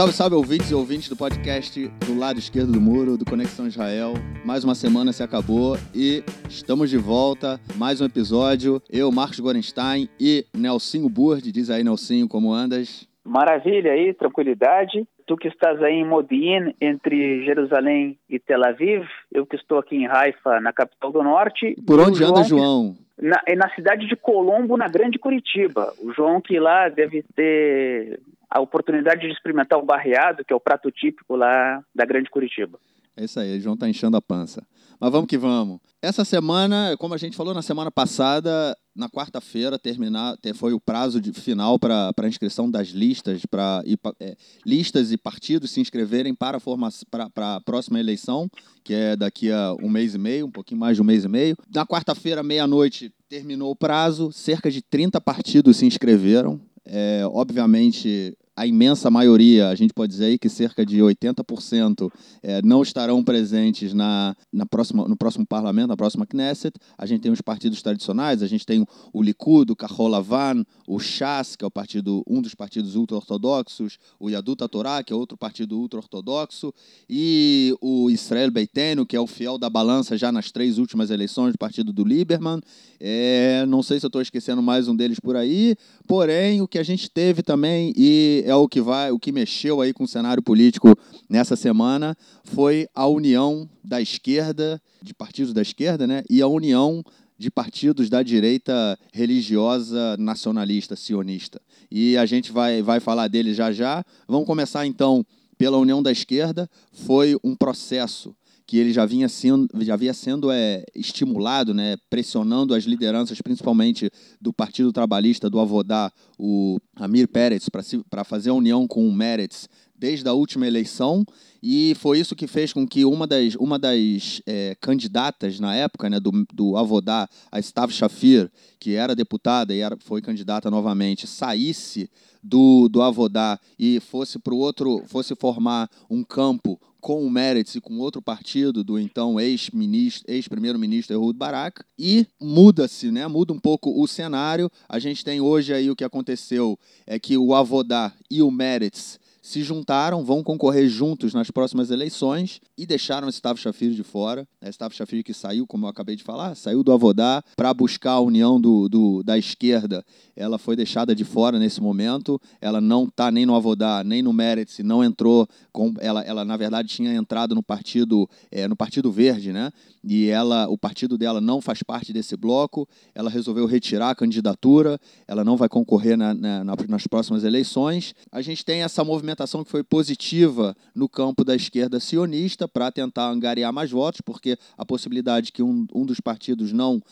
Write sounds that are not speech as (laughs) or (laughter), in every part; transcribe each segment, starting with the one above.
Salve, salve, ouvintes e ouvintes do podcast do lado esquerdo do muro, do Conexão Israel. Mais uma semana se acabou e estamos de volta. Mais um episódio. Eu, Marcos Gorenstein e Nelsinho Burd. Diz aí, Nelsinho, como andas? Maravilha aí, tranquilidade. Tu que estás aí em Modi'in, entre Jerusalém e Tel Aviv. Eu que estou aqui em Haifa, na capital do norte. Por onde anda, João? Na, na cidade de Colombo, na Grande Curitiba. O João que lá deve ter a oportunidade de experimentar o barreado, que é o prato típico lá da Grande Curitiba. É isso aí, João tá enchendo a pança. Mas vamos que vamos. Essa semana, como a gente falou na semana passada, na quarta-feira foi o prazo de, final para a inscrição das listas, para é, listas e partidos se inscreverem para a, próxima eleição, que é daqui a um mês e meio, um pouquinho mais de um mês e meio. Na quarta-feira, meia-noite, terminou o prazo, cerca de 30 partidos se inscreveram. É, obviamente, a imensa maioria, a gente pode dizer aí que cerca de 80% é, não estarão presentes na, na próxima, no próximo parlamento, na próxima Knesset. A gente tem os partidos tradicionais, a gente tem o Likud, o Kahol Lavan, o Shas, que é o partido, um dos partidos ultra-ortodoxos, o Yadut Torá, que é outro partido ultra-ortodoxo, e o Israel Beiteno, que é o fiel da balança já nas três últimas eleições do partido do Lieberman. É, não sei se eu estou esquecendo mais um deles por aí, porém, o que a gente teve também, e é o que vai, o que mexeu aí com o cenário político nessa semana foi a união da esquerda, de partidos da esquerda, né, e a união de partidos da direita religiosa nacionalista sionista. E a gente vai, vai falar dele já já. Vamos começar então pela União da Esquerda. Foi um processo que ele já vinha sendo, já havia sendo é, estimulado, né, pressionando as lideranças, principalmente do Partido Trabalhista, do Avodá, o Amir Peretz, para fazer a união com o Meretz desde a última eleição, e foi isso que fez com que uma das, uma das é, candidatas na época né, do, do Avodá, a Stav Shafir, que era deputada e era, foi candidata novamente, saísse do, do Avodá e fosse para o outro, fosse formar um campo com o Meretz e com outro partido do então ex-ministro, ex-primeiro-ministro Ehud Barak, e muda-se, né? Muda um pouco o cenário. A gente tem hoje aí o que aconteceu é que o Avodá e o Meretz se juntaram, vão concorrer juntos nas próximas eleições e deixaram Stav Shafir de fora. É Stav Shafir que saiu, como eu acabei de falar, saiu do Avodá para buscar a união do, do, da esquerda. Ela foi deixada de fora nesse momento. Ela não está nem no Avodá, nem no Meretz, não entrou. Com, ela, ela, na verdade, tinha entrado no partido, é, no partido Verde, né? E ela, o partido dela não faz parte desse bloco. Ela resolveu retirar a candidatura. Ela não vai concorrer na, na, nas próximas eleições. A gente tem essa movimentação movimentação que foi positiva no campo da esquerda sionista para tentar angariar mais votos, porque a possibilidade que um, um dos partidos não,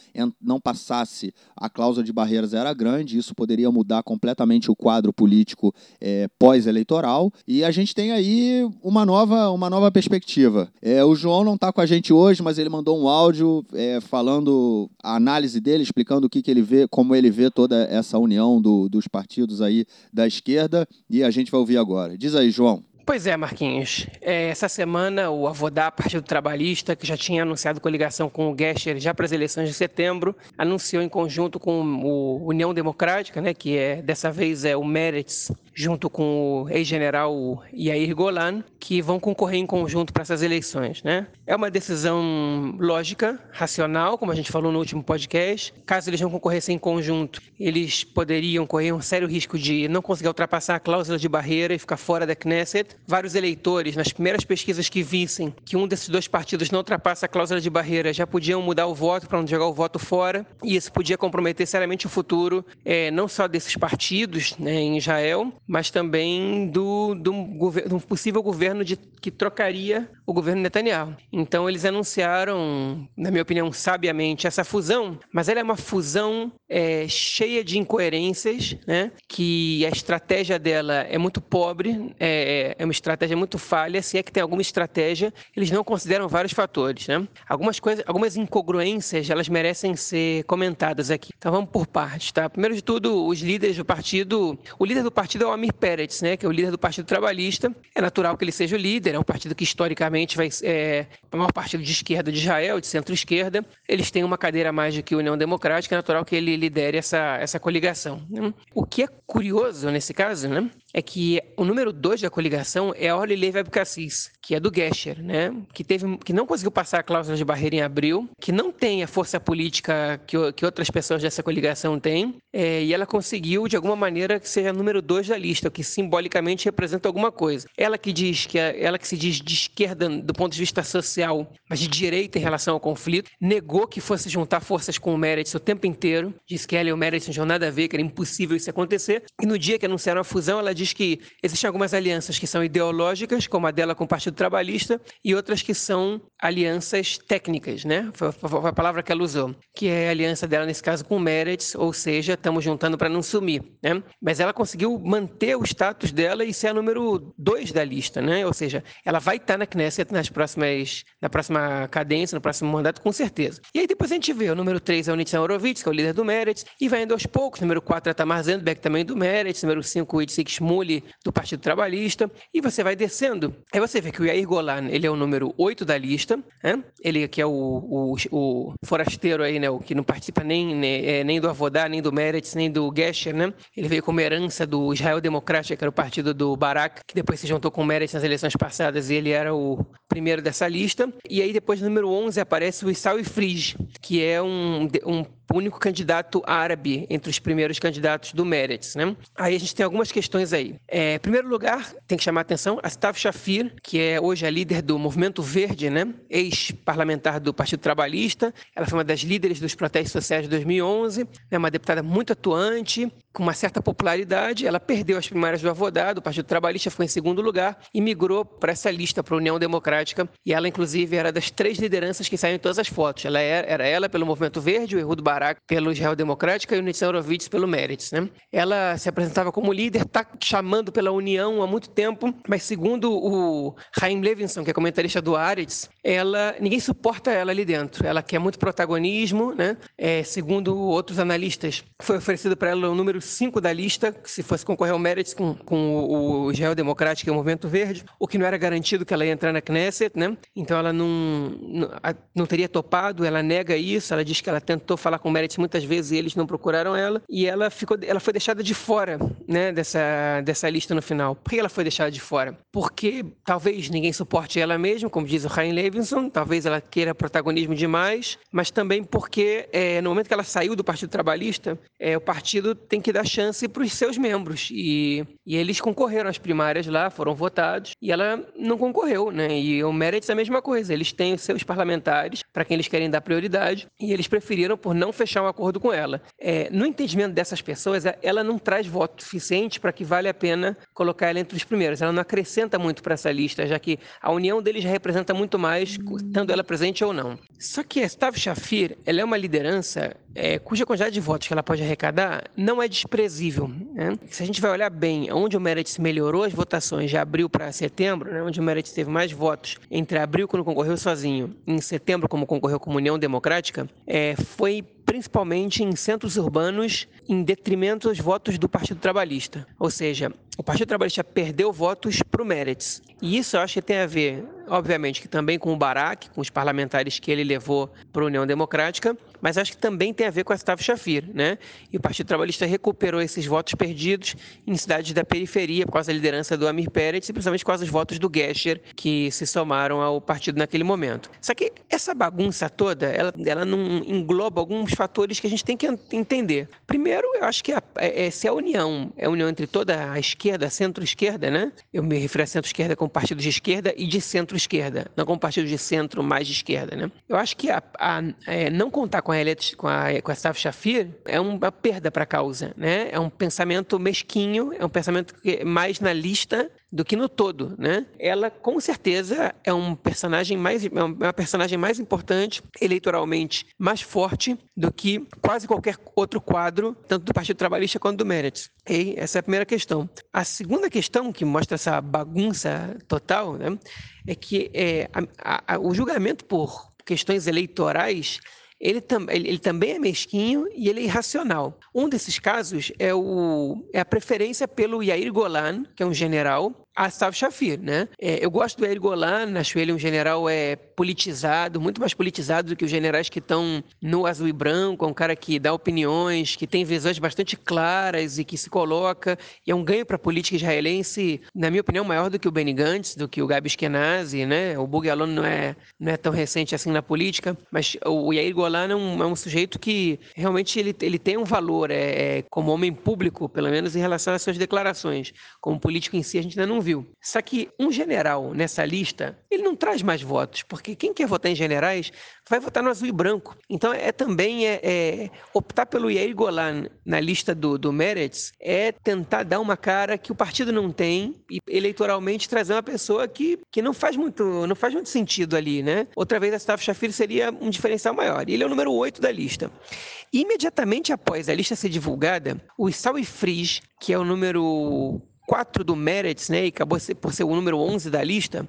não passasse a cláusula de barreiras era grande, isso poderia mudar completamente o quadro político é, pós-eleitoral. E a gente tem aí uma nova, uma nova perspectiva. É, o João não está com a gente hoje, mas ele mandou um áudio é, falando a análise dele, explicando o que, que ele vê, como ele vê toda essa união do, dos partidos aí da esquerda, e a gente vai ouvir agora agora. Diz aí, João. Pois é, Marquinhos. É, essa semana, o Avodá, Partido Trabalhista, que já tinha anunciado coligação com o Gesher já para as eleições de setembro, anunciou em conjunto com o União Democrática, né, que é dessa vez é o Meretz, junto com o ex-general Yair Golan, que vão concorrer em conjunto para essas eleições. Né? É uma decisão lógica, racional, como a gente falou no último podcast. Caso eles não concorressem em conjunto, eles poderiam correr um sério risco de não conseguir ultrapassar a cláusula de barreira e ficar fora da Knesset. Vários eleitores, nas primeiras pesquisas que vissem que um desses dois partidos não ultrapassa a cláusula de barreira, já podiam mudar o voto para não jogar o voto fora. E isso podia comprometer seriamente o futuro, é, não só desses partidos né, em Israel, mas também do, do, do possível governo de, que trocaria o governo Netanyahu. Então eles anunciaram, na minha opinião, sabiamente essa fusão, mas ela é uma fusão é, cheia de incoerências, né? que a estratégia dela é muito pobre, é, é uma estratégia muito falha, se é que tem alguma estratégia, eles não consideram vários fatores. Né? Algumas coisas, algumas incongruências, elas merecem ser comentadas aqui. Então vamos por partes. Tá? Primeiro de tudo, os líderes do partido, o líder do partido é o Amir Peretz, né, que é o líder do Partido Trabalhista. É natural que ele seja o líder, é um partido que historicamente vai é o maior partido de esquerda de Israel, de centro-esquerda. Eles têm uma cadeira mais do que União Democrática, é natural que ele lidere essa, essa coligação. Né? O que é curioso nesse caso, né, é que o número dois da coligação é a Orly Abcacis, que é do Gesher, né, que, teve, que não conseguiu passar a cláusula de barreira em abril, que não tem a força política que, que outras pessoas dessa coligação têm, é, e ela conseguiu, de alguma maneira, que seja número dois da lista, o que simbolicamente representa alguma coisa. Ela que diz que ela que se diz de esquerda do ponto de vista social, mas de direita em relação ao conflito, negou que fosse juntar forças com o Meretz o tempo inteiro, disse que ela e o Meretz não tinham nada a ver, que era impossível isso acontecer, e no dia que anunciaram a fusão, ela diz que existem algumas alianças que são ideológicas, como a dela com o Partido Trabalhista, e outras que são alianças técnicas, né? Foi a palavra que ela usou, que é a aliança dela, nesse caso, com o Meretz, ou seja, estamos juntando para não sumir, né? Mas ela conseguiu manter o status dela e ser a número dois da lista, né? Ou seja, ela vai estar na Knesset nas próximas, na próxima cadência, no próximo mandato, com certeza. E aí depois a gente vê, o número 3 é o Nitzan Horowitz, que é o líder do Meretz, e vai indo aos poucos, número 4 é Tamar Zendbeck, também do Meretz, número 5 o Itzik Shmuli, do Partido Trabalhista, e você vai descendo. Aí você vê que o Yair Golan, ele é o número 8 da lista, né? ele que é o, o, o, forasteiro aí, né? o que não participa nem, nem, é, nem do Avodá, nem do Meretz, nem do Gesher, né? ele veio como herança do Israel Democrático, que era o partido do Barak, que depois se juntou com o Meretz nas eleições passadas, e ele era o primeiro dessa lista. E aí depois, no número 11, aparece o Issau Frige, que é um, um único candidato árabe entre os primeiros candidatos do Meretz, né? Aí a gente tem algumas questões aí. É, em primeiro lugar, tem que chamar a atenção a Stav Shafir, que é hoje a líder do Movimento Verde, né? Ex-parlamentar do Partido Trabalhista. Ela foi uma das líderes dos protestos sociais de 2011, é né? uma deputada muito atuante, com uma certa popularidade. Ela perdeu as primárias do Avodá, do Partido Trabalhista, foi em segundo lugar e migrou para essa lista, para a União Democrática. E ela, inclusive, era das três lideranças que saíram em todas as fotos. Ela era, era ela pelo Movimento Verde, o Ehud Barak pelo Israel Democrática e o Nitzan Horowitz pelo Meretz. Né? Ela se apresentava como líder, está chamando pela União há muito tempo, mas segundo o Chaim Levinson, que é comentarista do Aretz, ela, ninguém suporta ela ali dentro. Ela quer muito protagonismo, né? É, segundo outros analistas, foi oferecido para ela o número 5 da lista, se fosse concorrer ao Meretz com, com o Israel Democrático e o Movimento Verde, o que não era garantido que ela ia entrar na Knesset, né? Então ela não, não, não teria topado, ela nega isso, ela diz que ela tentou falar com o Meretz muitas vezes e eles não procuraram ela, e ela ficou, ela foi deixada de fora, né, dessa, dessa lista no final. Por que ela foi deixada de fora? Porque talvez ninguém suporte ela mesma, como diz o Ryan Levinson, talvez ela queira protagonismo demais, mas também porque é, no momento que ela saiu do Partido Trabalhista, é, o partido tem que dar chance para os seus membros, e, e eles concorreram às primárias lá, foram votados, e ela não concorreu, né, e o Meretz é a mesma coisa, eles têm os seus parlamentares, para quem eles querem dar prioridade, e eles preferiram por não fechar um acordo com ela. É, no entendimento dessas pessoas, é, ela não traz voto suficiente para que vale a pena colocar ela entre os primeiros. Ela não acrescenta muito para essa lista, já que a união deles representa muito mais, estando ela presente ou não. Só que a Stav Shafir, ela é uma liderança é, cuja quantidade de votos que ela pode arrecadar não é desprezível. Né? Se a gente vai olhar bem, onde o Meretz melhorou as votações de abril para setembro, né, onde o Meretz teve mais votos entre abril, quando concorreu sozinho, e em setembro, como concorreu com a União Democrática, é, foi principalmente em centros urbanos, em detrimento dos votos do Partido Trabalhista. Ou seja, o Partido Trabalhista perdeu votos para o Meretz. E isso eu acho que tem a ver, obviamente, que também com o Barak, com os parlamentares que ele levou para a União Democrática, mas acho que também tem a ver com a Stav Shafir, né? E o Partido Trabalhista recuperou esses votos perdidos em cidades da periferia por causa da liderança do Amir Peretz e principalmente por causa dos votos do Gesher que se somaram ao partido naquele momento. Só que essa bagunça toda, ela, ela não engloba alguns fatores que a gente tem que entender. Primeiro, eu acho que a, é, é, se a união é a união entre toda a esquerda, centro-esquerda, né? Eu me refiro a centro-esquerda como partido de esquerda e de centro-esquerda, não como partido de centro mais de esquerda, né? Eu acho que a, a é, não contar com a, com a, com a Staff Shafir é uma perda para a causa, né? É um pensamento mesquinho, é um pensamento que é mais na lista do que no todo, né? Ela com certeza é um personagem mais é uma personagem mais importante eleitoralmente, mais forte do que quase qualquer outro quadro, tanto do Partido Trabalhista quanto do Meretz. E essa é a primeira questão. A segunda questão que mostra essa bagunça total, né, é que é, a, a, o julgamento por questões eleitorais ele, tam, ele, ele, também é mesquinho e ele é irracional. Um desses casos é, o, é a preferência pelo Yair Golan, que é um general a Stav Shafir, né? É, eu gosto do Yair Golan, acho ele um general é, politizado, muito mais politizado do que os generais que estão no azul e branco, é um cara que dá opiniões, que tem visões bastante claras e que se coloca, e é um ganho para a política israelense, na minha opinião, maior do que o Benny Gantz, do que o Gabi Eskenazi, né? O Bug Alon não é, não é tão recente assim na política, mas o Yair Golan é um, é um sujeito que realmente ele, ele tem um valor é, é, como homem público, pelo menos em relação às suas declarações. Como político em si, a gente ainda não viu. Só que um general nessa lista, ele não traz mais votos, porque quem quer votar em generais vai votar no azul e branco. Então, é também é, é optar pelo Yair Golan na lista do, do Meretz é tentar dar uma cara que o partido não tem e eleitoralmente trazer uma pessoa que, que não faz muito não faz muito sentido ali, né? Outra vez a Staff Shafir seria um diferencial maior. Ele é o número 8 da lista. Imediatamente após a lista ser divulgada, o Isaui Frisch, que é o número 4 do Meretz, né, e acabou por ser o número 11 da lista,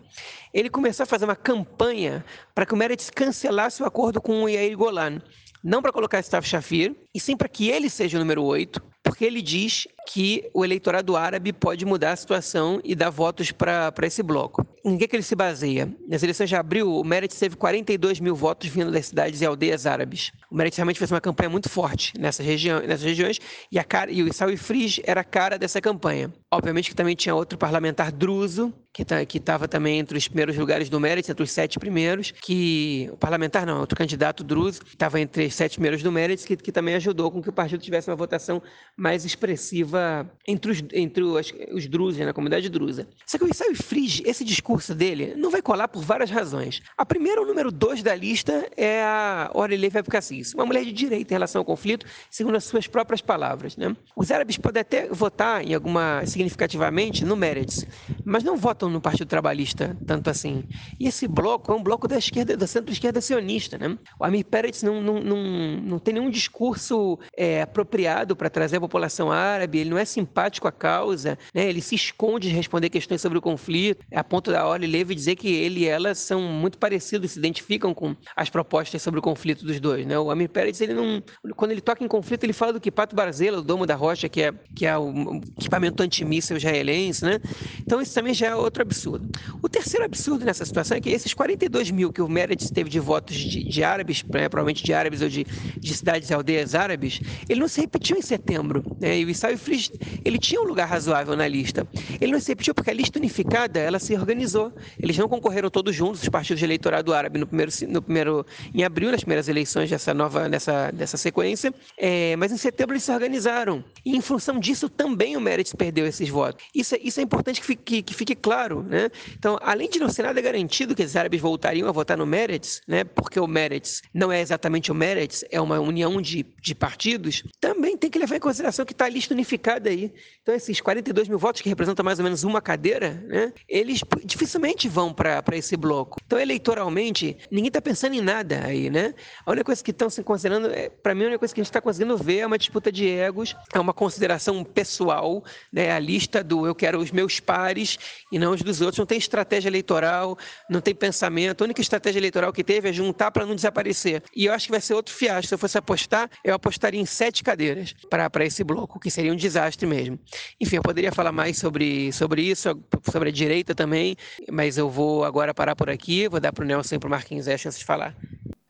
ele começou a fazer uma campanha para que o Meretz cancelasse o acordo com o Yair Golan. Não para colocar Staff Shafir, e sim para que ele seja o número 8, porque ele diz que o eleitorado árabe pode mudar a situação e dar votos para esse bloco. Em que, que ele se baseia? Nas eleições de abril, o Meretz teve 42 mil votos vindo das cidades e aldeias árabes. O Meretz realmente fez uma campanha muito forte nessas, região, nessas regiões e, a cara, e o Issaoui Frisch era a cara dessa campanha. Obviamente que também tinha outro parlamentar druso, que tá, estava também entre os primeiros lugares do Meretz, entre os sete primeiros, que o parlamentar não, outro candidato druso, estava entre os sete primeiros do Meretz, que, que também ajudou com que o partido tivesse uma votação mais expressiva entre os, entre os, os drusos, na comunidade drusa. Só que o Issaoui Frisch, esse discurso dele, não vai colar por várias razões. A primeira, o número dois da lista, é a Orelei Abkassis, uma mulher de direita em relação ao conflito, segundo as suas próprias palavras. Né? Os árabes podem até votar em alguma significativamente no Meretz, mas não votam no Partido Trabalhista tanto assim. E esse bloco é um bloco da esquerda, da centro-esquerda sionista. Né? O Amir Peretz não, não, não, não tem nenhum discurso é, apropriado para trazer a população árabe, ele não é simpático à causa, né? ele se esconde de responder questões sobre o conflito, a ponto da Orly Levy dizer que ele e ela são muito parecidos, se identificam com as propostas sobre o conflito dos dois. Né? O Amir Pérez, ele não, quando ele toca em conflito, ele fala do Kipato Barzela, o domo da rocha, que é, que é o equipamento antimíssel israelense. Né? Então, isso também já é outro absurdo. O terceiro absurdo nessa situação é que esses 42 mil que o Meredith teve de votos de, de árabes, né, provavelmente de árabes ou de, de cidades e aldeias árabes, ele não se repetiu em setembro. Né? E o Issai Frisch, ele tinha um lugar razoável na lista. Ele não se repetiu porque a lista unificada, ela se organizou. Eles não concorreram todos juntos, os partidos de eleitorado árabe, no primeiro, no primeiro em abril, nas primeiras eleições dessa nova, dessa, dessa sequência, é, mas em setembro eles se organizaram. E em função disso também o Meretz perdeu esses votos. Isso, é, isso é importante que fique, que fique claro. Né? Então, além de não ser nada garantido que os árabes voltariam a votar no Meretz, né, porque o Meretz não é exatamente o Meretz, é uma união de, de partidos, também tem que levar em consideração que está a lista unificada aí. Então, esses 42 mil votos, que representam mais ou menos uma cadeira, né, eles dificilmente vão para esse bloco. Então, eleitoralmente, ninguém está pensando em nada aí, né? A única coisa que estão se considerando, é, para mim, a única coisa que a gente está conseguindo ver é uma disputa de egos, é uma consideração pessoal, né? A lista do eu quero os meus pares e não os dos outros. Não tem estratégia eleitoral, não tem pensamento. A única estratégia eleitoral que teve é juntar para não desaparecer. E eu acho que vai ser outro fiasco. Se eu fosse apostar, eu apostaria em sete cadeiras para esse bloco, que seria um desastre mesmo. Enfim, eu poderia falar mais sobre, sobre isso, sobre a direita também, mas eu vou agora parar por aqui, vou dar para o Nelson e para o Marquinhos a chance de falar.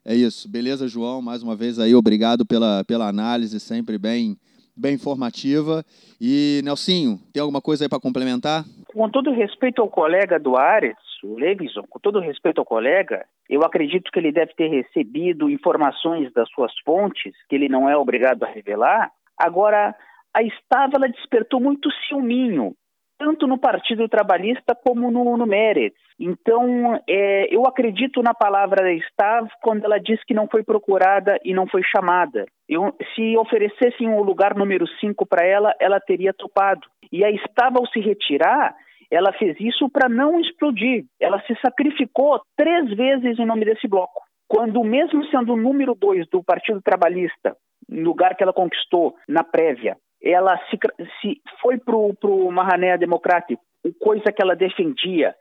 É isso. Beleza, João? Mais uma vez aí, obrigado pela, pela análise, sempre bem, bem informativa. E, Nelsinho, tem alguma coisa aí para complementar? Com todo respeito ao colega do Ares, o Levison, com todo respeito ao colega, eu acredito que ele deve ter recebido informações das suas fontes, que ele não é obrigado a revelar. Agora, a Estava ela despertou muito ciúminho tanto no Partido Trabalhista como no, no Meretz. Então, é, eu acredito na palavra da Stav quando ela diz que não foi procurada e não foi chamada. Eu, se oferecessem o lugar número 5 para ela, ela teria topado. E a Stav, ao se retirar, ela fez isso para não explodir. Ela se sacrificou três vezes em nome desse bloco. Quando, mesmo sendo o número 2 do Partido Trabalhista, lugar que ela conquistou na prévia, ela se, se foi para o Mahané Democrático, coisa que ela defendia,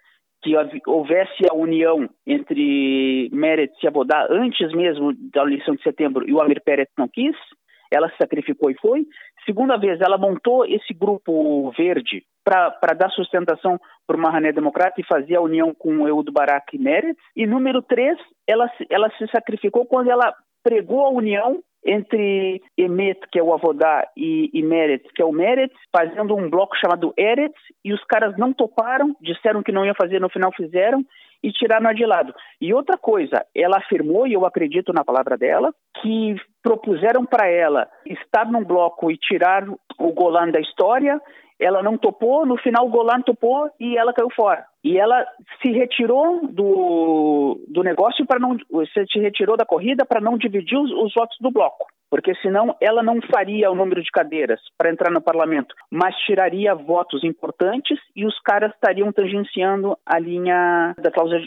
que houvesse a união entre Meretz e Abodá antes mesmo da eleição de setembro e o Amir Pérez não quis, ela se sacrificou e foi. Segunda vez, ela montou esse grupo verde para dar sustentação para uma Mahané Democrata e fazer a união com o Eudo Barak e Meretz. E número três, ela, ela se sacrificou quando ela pregou a união entre Emet, que é o Avodá, e, e Meretz, que é o Meretz, fazendo um bloco chamado Eretz, e os caras não toparam, disseram que não iam fazer, no final fizeram, e tiraram de lado. E outra coisa, ela afirmou, e eu acredito na palavra dela, que propuseram para ela estar num bloco e tirar o Golan da história, ela não topou, no final o Golan topou e ela caiu fora. E ela se retirou do, do negócio para não se retirou da corrida para não dividir os, os votos do bloco porque senão ela não faria o número de cadeiras para entrar no parlamento, mas tiraria votos importantes e os caras estariam tangenciando a linha da cláusula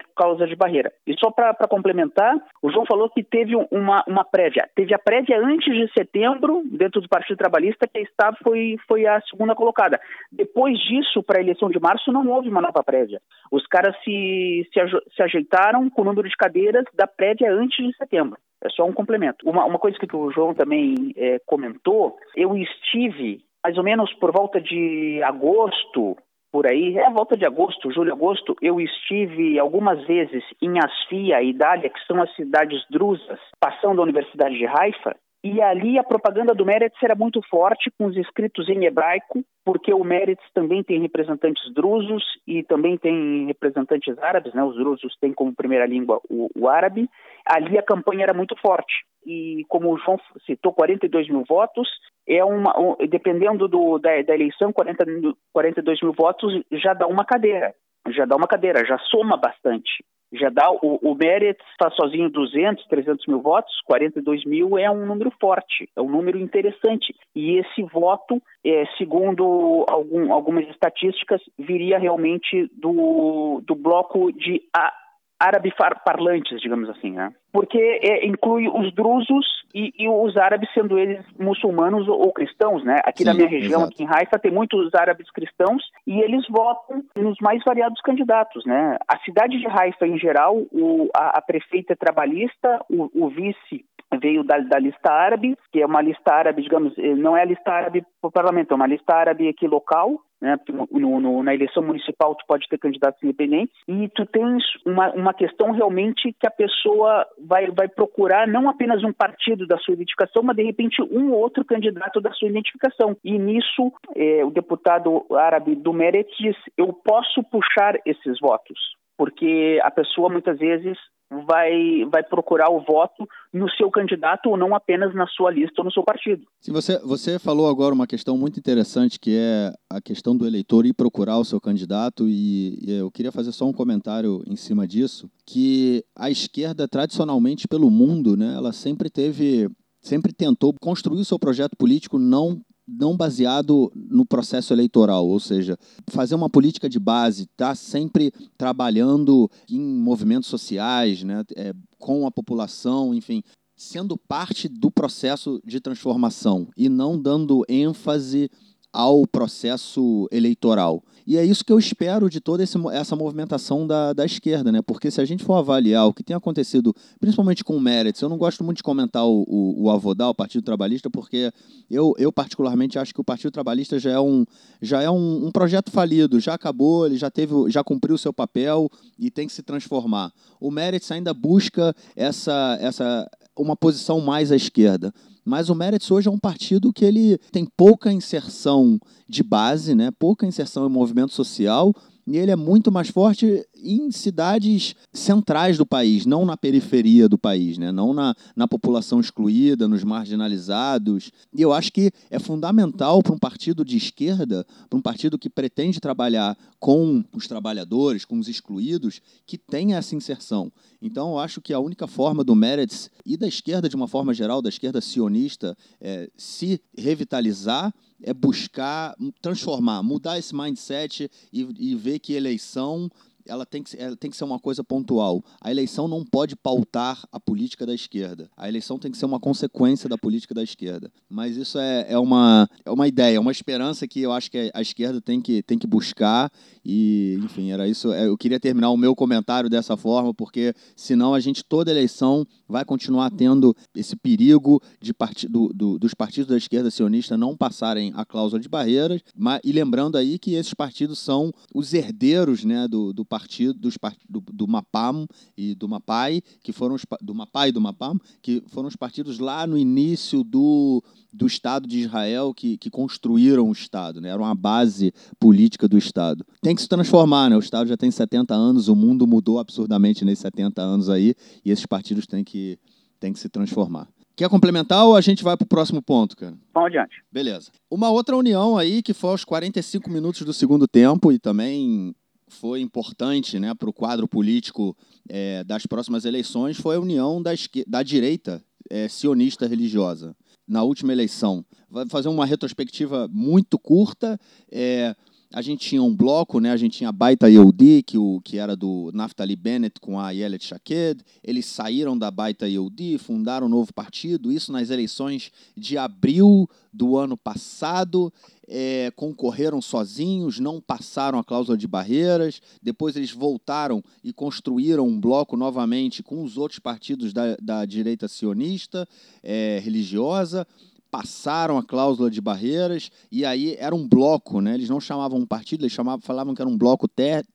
de, de barreira. E só para complementar, o João falou que teve uma, uma prévia. Teve a prévia antes de setembro, dentro do Partido Trabalhista, que Estado foi, foi a segunda colocada. Depois disso, para a eleição de março, não houve uma nova prévia. Os caras se, se, se ajeitaram com o número de cadeiras da prévia antes de setembro. É só um complemento. Uma, uma coisa que o João também é, comentou, eu estive mais ou menos por volta de agosto, por aí, é a volta de agosto, julho, agosto, eu estive algumas vezes em Asfia e Dália, que são as cidades drusas, passando a Universidade de Haifa, e ali a propaganda do Meretz era muito forte, com os escritos em hebraico, porque o Meretz também tem representantes drusos e também tem representantes árabes, né? Os drusos têm como primeira língua o, o árabe. Ali a campanha era muito forte. E como o João citou, 42 mil votos, é uma, um, dependendo do, da, da eleição, 40, 42 mil votos já dá uma cadeira já dá uma cadeira, já soma bastante já dá o, o Meretz está sozinho 200, 300 mil votos, 42 mil é um número forte, é um número interessante. E esse voto, é, segundo algum, algumas estatísticas, viria realmente do, do bloco de a, árabe parlantes, digamos assim, né? Porque é, inclui os drusos e, e, os árabes, sendo eles muçulmanos ou, ou cristãos, né? Aqui Sim, na minha região, exato. aqui em Haifa, tem muitos árabes cristãos e eles votam nos mais variados candidatos, né? A cidade de Haifa, em geral, o, a, a prefeita é trabalhista, o, o vice veio da, da, lista árabe, que é uma lista árabe, digamos, eh, não é a lista árabe para o parlamento, é uma lista árabe aqui local, né? No, no, na eleição municipal tu pode ter candidatos independentes e tu tens uma, uma questão realmente que a pessoa vai, vai procurar não apenas um partido da sua identificação, mas de repente um ou outro candidato da sua identificação. E nisso eh, o deputado árabe do Meret diz: eu posso puxar esses votos porque a pessoa muitas vezes vai, vai procurar o voto no seu candidato ou não apenas na sua lista ou no seu partido. Sim, você, você falou agora uma questão muito interessante que é a questão do eleitor ir procurar o seu candidato e, e eu queria fazer só um comentário em cima disso, que a esquerda tradicionalmente pelo mundo, né, ela sempre teve sempre tentou construir o seu projeto político não não baseado no processo eleitoral, ou seja, fazer uma política de base, estar tá sempre trabalhando em movimentos sociais, né, é, com a população, enfim, sendo parte do processo de transformação e não dando ênfase ao processo eleitoral. E é isso que eu espero de toda essa movimentação da, da esquerda, né? Porque se a gente for avaliar o que tem acontecido, principalmente com o Meretz, eu não gosto muito de comentar o, o, o o Partido Trabalhista, porque eu, eu particularmente acho que o Partido Trabalhista já é, um, já é um, um projeto falido, já acabou, ele já teve, já cumpriu o seu papel e tem que se transformar. O Meretz ainda busca essa, essa uma posição mais à esquerda. Mas o Meretz hoje é um partido que ele tem pouca inserção de base, né? pouca inserção em movimento social, e ele é muito mais forte em cidades centrais do país, não na periferia do país, né? não na, na população excluída, nos marginalizados. E eu acho que é fundamental para um partido de esquerda, para um partido que pretende trabalhar com os trabalhadores, com os excluídos, que tenha essa inserção. Então, eu acho que a única forma do Meretz e da esquerda, de uma forma geral, da esquerda sionista, é, se revitalizar é buscar transformar, mudar esse mindset e, e ver que eleição ela tem, que, ela tem que ser uma coisa pontual. A eleição não pode pautar a política da esquerda. A eleição tem que ser uma consequência da política da esquerda. Mas isso é, é, uma, é uma ideia, é uma esperança que eu acho que a esquerda tem que, tem que buscar. E, enfim, era isso. É, eu queria terminar o meu comentário dessa forma, porque senão a gente, toda eleição, vai continuar tendo esse perigo de part... do, do, dos partidos da esquerda sionista não passarem a cláusula de barreiras. Mas, e lembrando aí que esses partidos são os herdeiros né, do, do partido dos, do, do MAPAM e do MAPAI, que foram os, do MAPAI e do MAPAM, que foram os partidos lá no início do, do Estado de Israel que, que construíram o Estado, né? era uma base política do Estado. Tem que se transformar, né? o Estado já tem 70 anos, o mundo mudou absurdamente nesses 70 anos aí, e esses partidos têm que, têm que se transformar. Quer complementar ou a gente vai para o próximo ponto, cara? Vamos adiante. Beleza. Uma outra união aí que foi aos 45 minutos do segundo tempo e também foi importante né, para o quadro político é, das próximas eleições foi a união da, da direita é, sionista religiosa na última eleição. Vai fazer uma retrospectiva muito curta. É, a gente tinha um bloco, né? A gente tinha Baita Yehudi, que, o, que era do Naftali Bennett com a Yelet Shaked. Eles saíram da Baita Yehudi, fundaram um novo partido. Isso nas eleições de abril do ano passado. É, concorreram sozinhos, não passaram a cláusula de barreiras. Depois eles voltaram e construíram um bloco novamente com os outros partidos da, da direita sionista é, religiosa passaram a cláusula de barreiras e aí era um bloco, né? Eles não chamavam um partido, eles chamavam, falavam que era um bloco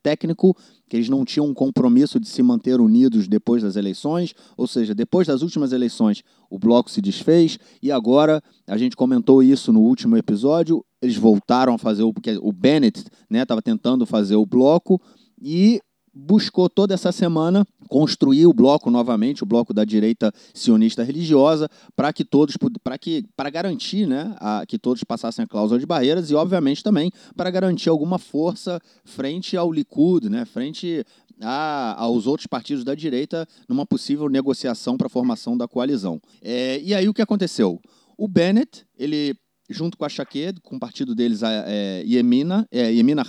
técnico, que eles não tinham um compromisso de se manter unidos depois das eleições, ou seja, depois das últimas eleições o bloco se desfez e agora a gente comentou isso no último episódio, eles voltaram a fazer o porque o Bennett, né, estava tentando fazer o bloco e buscou toda essa semana construir o bloco novamente, o bloco da direita sionista religiosa, para que todos para que para garantir, né, a, que todos passassem a cláusula de barreiras e obviamente também para garantir alguma força frente ao Likud, né, frente a, aos outros partidos da direita numa possível negociação para a formação da coalizão. É, e aí o que aconteceu? O Bennett, ele junto com a Shaked, com o partido deles, a é, Yemina, é, Yemina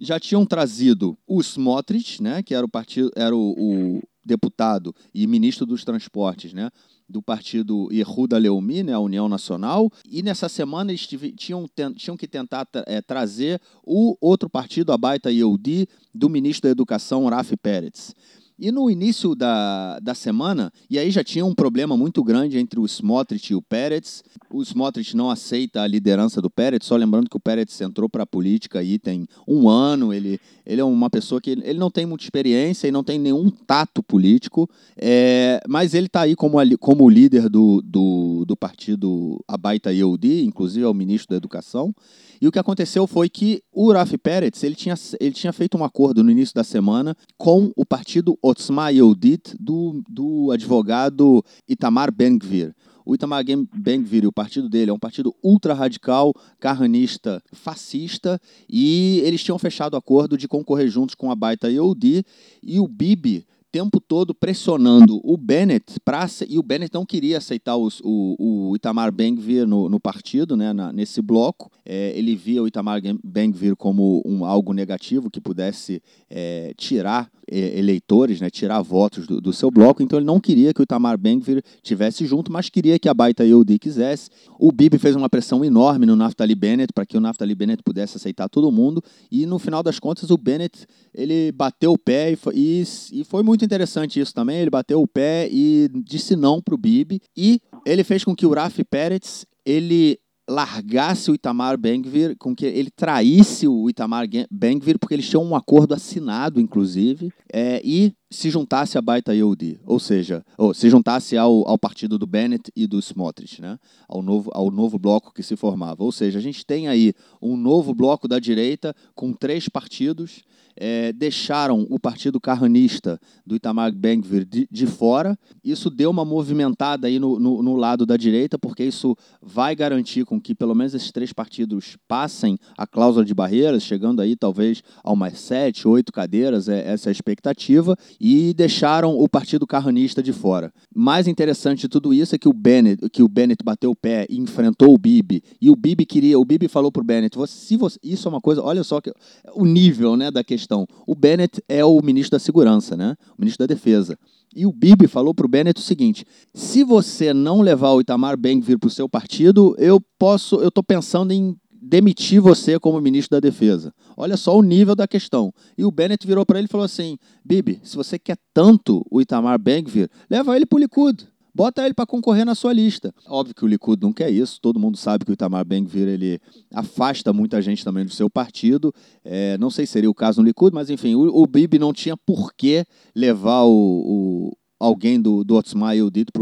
já tinham trazido o Smotrich, né, que era o partido, era o, o deputado e ministro dos transportes, né, do partido Yehuda Leumi, né, a União Nacional, e nessa semana eles tinham, tinham que tentar é, trazer o outro partido, a Baita Yehudi, do ministro da Educação, Rafi Peretz. E no início da, da semana, e aí já tinha um problema muito grande entre o Smotrich e o Peretz. O Smotrich não aceita a liderança do Peretz, só lembrando que o Peretz entrou para a política aí tem um ano. Ele, ele é uma pessoa que ele não tem muita experiência e não tem nenhum tato político, é, mas ele está aí como, como líder do, do, do partido Abaita Yehudi, inclusive é o ministro da Educação. E o que aconteceu foi que o Rafi Peretz ele tinha, ele tinha feito um acordo no início da semana com o partido Otzma Yehudit do, do advogado Itamar Ben-Gvir. O Itamar Ben-Gvir, o partido dele, é um partido ultra-radical, carranista, fascista, e eles tinham fechado acordo de concorrer juntos com a Baita Yehudi, e o Bibi tempo todo pressionando o Bennett pra, e o Bennett não queria aceitar os, o, o Itamar Ben-Gvir no, no, partido, né, na, nesse bloco. É, ele via o Itamar Ben-Gvir como um, algo negativo que pudesse é, tirar é, eleitores, né, tirar votos do, do, seu bloco, então ele não queria que o Itamar Ben-Gvir tivesse junto, mas queria que a Baita Yehudi quisesse. O Bibi fez uma pressão enorme no Naftali Bennett para que o Naftali Bennett pudesse aceitar todo mundo, e no final das contas o Bennett ele bateu o pé e foi, e, e foi muito interessante isso também, ele bateu o pé e disse não para o Bibi, e ele fez com que o Rafi Peretz ele largasse o Itamar Bengvir, com que ele traísse o Itamar Bengvir, porque eles tinham um acordo assinado, inclusive, é, e se juntasse a Baita Yehudi, ou seja, ou se juntasse ao, ao partido do Bennett e do Smotrich, né? ao, novo, ao novo bloco que se formava. Ou seja, a gente tem aí um novo bloco da direita com três partidos, é, deixaram o partido carranista do Itamar Ben-Gvir de, de, fora. Isso deu uma movimentada aí no, no, no, lado da direita, porque isso vai garantir com que pelo menos esses três partidos passem a cláusula de barreiras, chegando aí talvez a umas sete, oito cadeiras, é, essa é a expectativa e deixaram o Partido Carranista de fora. Mais interessante de tudo isso é que o Bennett, que o Bennett bateu o pé e enfrentou o Bibi, e o Bibi queria, o Bibi falou pro Bennett, se você, isso é uma coisa, olha só que o nível, né, da questão questão. O Bennett é o ministro da Segurança, né? O ministro da Defesa. E o Bibi falou para o Bennett o seguinte: se você não levar o Itamar Ben-Gvir para o seu partido, eu posso, eu estou pensando em demitir você como ministro da Defesa. Olha só o nível da questão. E o Bennett virou para ele e falou assim: Bibi, se você quer tanto o Itamar Ben-Gvir, leva ele para o Likud. Bota ele para concorrer na sua lista. Óbvio que o Likud não quer isso, todo mundo sabe que o Itamar Ben-Gvir ele afasta muita gente também do seu partido. É, não sei se seria o caso no Likud, mas enfim, o, o Bibi não tinha por que levar o, o alguém do, do Otzma Yehudit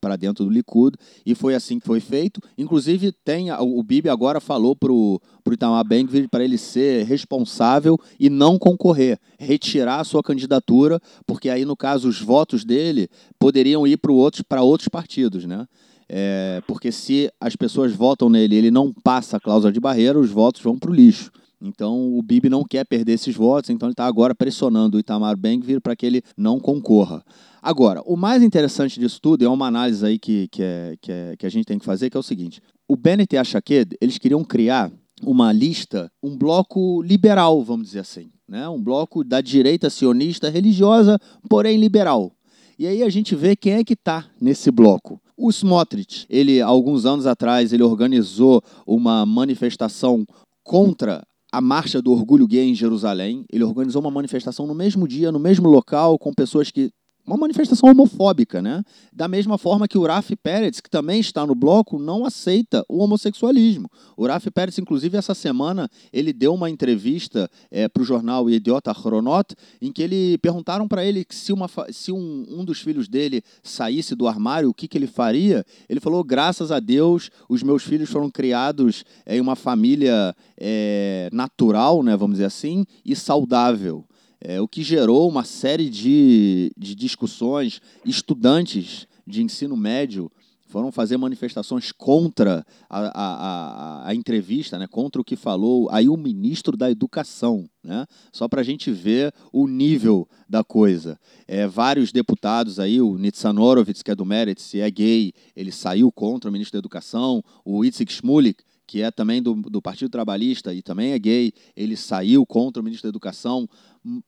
para dentro do Likud, e foi assim que foi feito. Inclusive, tem o Bibi agora falou para o Itamar ben para ele ser responsável e não concorrer, retirar a sua candidatura, porque aí, no caso, os votos dele poderiam ir para outros, outros partidos, né? É, porque se as pessoas votam nele ele não passa a cláusula de barreira, os votos vão para o lixo. Então o Bibi não quer perder esses votos, então ele está agora pressionando o Itamar ben para que ele não concorra. Agora, o mais interessante disso tudo é uma análise aí que, que, é, que, é, que a gente tem que fazer, que é o seguinte. O Bennett e a Shaked, eles queriam criar uma lista, um bloco liberal, vamos dizer assim. Né? Um bloco da direita sionista religiosa, porém liberal. E aí a gente vê quem é que está nesse bloco. O Smotrich, ele, alguns anos atrás, ele organizou uma manifestação contra a Marcha do Orgulho Gay em Jerusalém. Ele organizou uma manifestação no mesmo dia, no mesmo local, com pessoas que uma manifestação homofóbica, né? Da mesma forma que o Rafi Pérez, que também está no bloco, não aceita o homossexualismo. O Rafi Pérez, inclusive, essa semana, ele deu uma entrevista é, para o jornal Idiota Chronot, em que ele perguntaram para ele se, uma, se um, um dos filhos dele saísse do armário, o que, que ele faria. Ele falou: graças a Deus, os meus filhos foram criados em uma família é, natural, né, vamos dizer assim, e saudável é, o que gerou uma série de, de discussões. Estudantes de ensino médio foram fazer manifestações contra a, a, a, a, entrevista, né, contra o que falou aí o ministro da Educação, né, só para a gente ver o nível da coisa. É, vários deputados aí, o Nitzan Horowitz, que é do Meretz, é gay, ele saiu contra o ministro da Educação, o Itzik Shmulik, que é também do, do Partido Trabalhista e também é gay, ele saiu contra o ministro da Educação.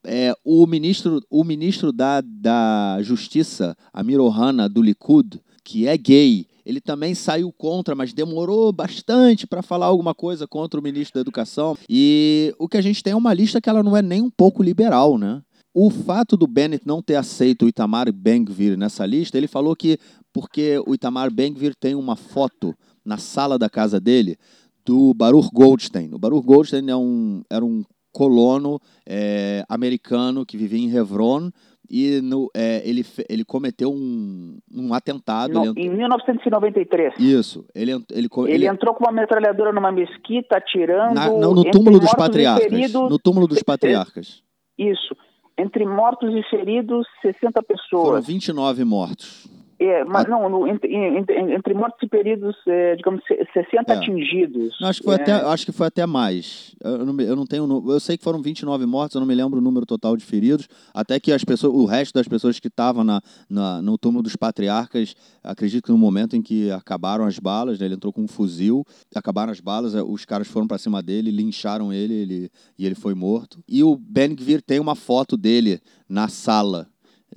É, o ministro, o ministro da, da Justiça, Amir Ohana, do Likud, que é gay, ele também saiu contra, mas demorou bastante para falar alguma coisa contra o ministro da Educação. E o que a gente tem é uma lista que ela não é nem um pouco liberal, né? O fato do Bennett não ter aceito o Itamar Ben-Gvir nessa lista, ele falou que porque o Itamar Ben-Gvir tem uma foto na sala da casa dele do Baruch Goldstein. O Baruch Goldstein é um, era um colono é, americano que vivia em Hebron e no, é, ele, ele cometeu um, um atentado. No, em 1993. Isso. Ele, ele, ele, ele, entrou com uma metralhadora numa mesquita, atirando. Na, no, no túmulo dos patriarcas. Feridos, no túmulo dos patriarcas. Isso. Entre mortos e feridos, 60 pessoas. Foram 29 mortos. É, mas não, no, entre, entre, mortos e feridos, é, digamos, 60 é. atingidos. Não, acho, que foi é. até, acho que foi até mais. Eu não, eu não tenho. Eu sei que foram 29 mortos, eu não me lembro o número total de feridos. Até que as pessoas, o resto das pessoas que estavam na, na, no túmulo dos patriarcas, acredito que no momento em que acabaram as balas, né, ele entrou com um fuzil, acabaram as balas, é, os caras foram para cima dele, lincharam ele, ele e ele foi morto. E o Ben Gvir tem uma foto dele na sala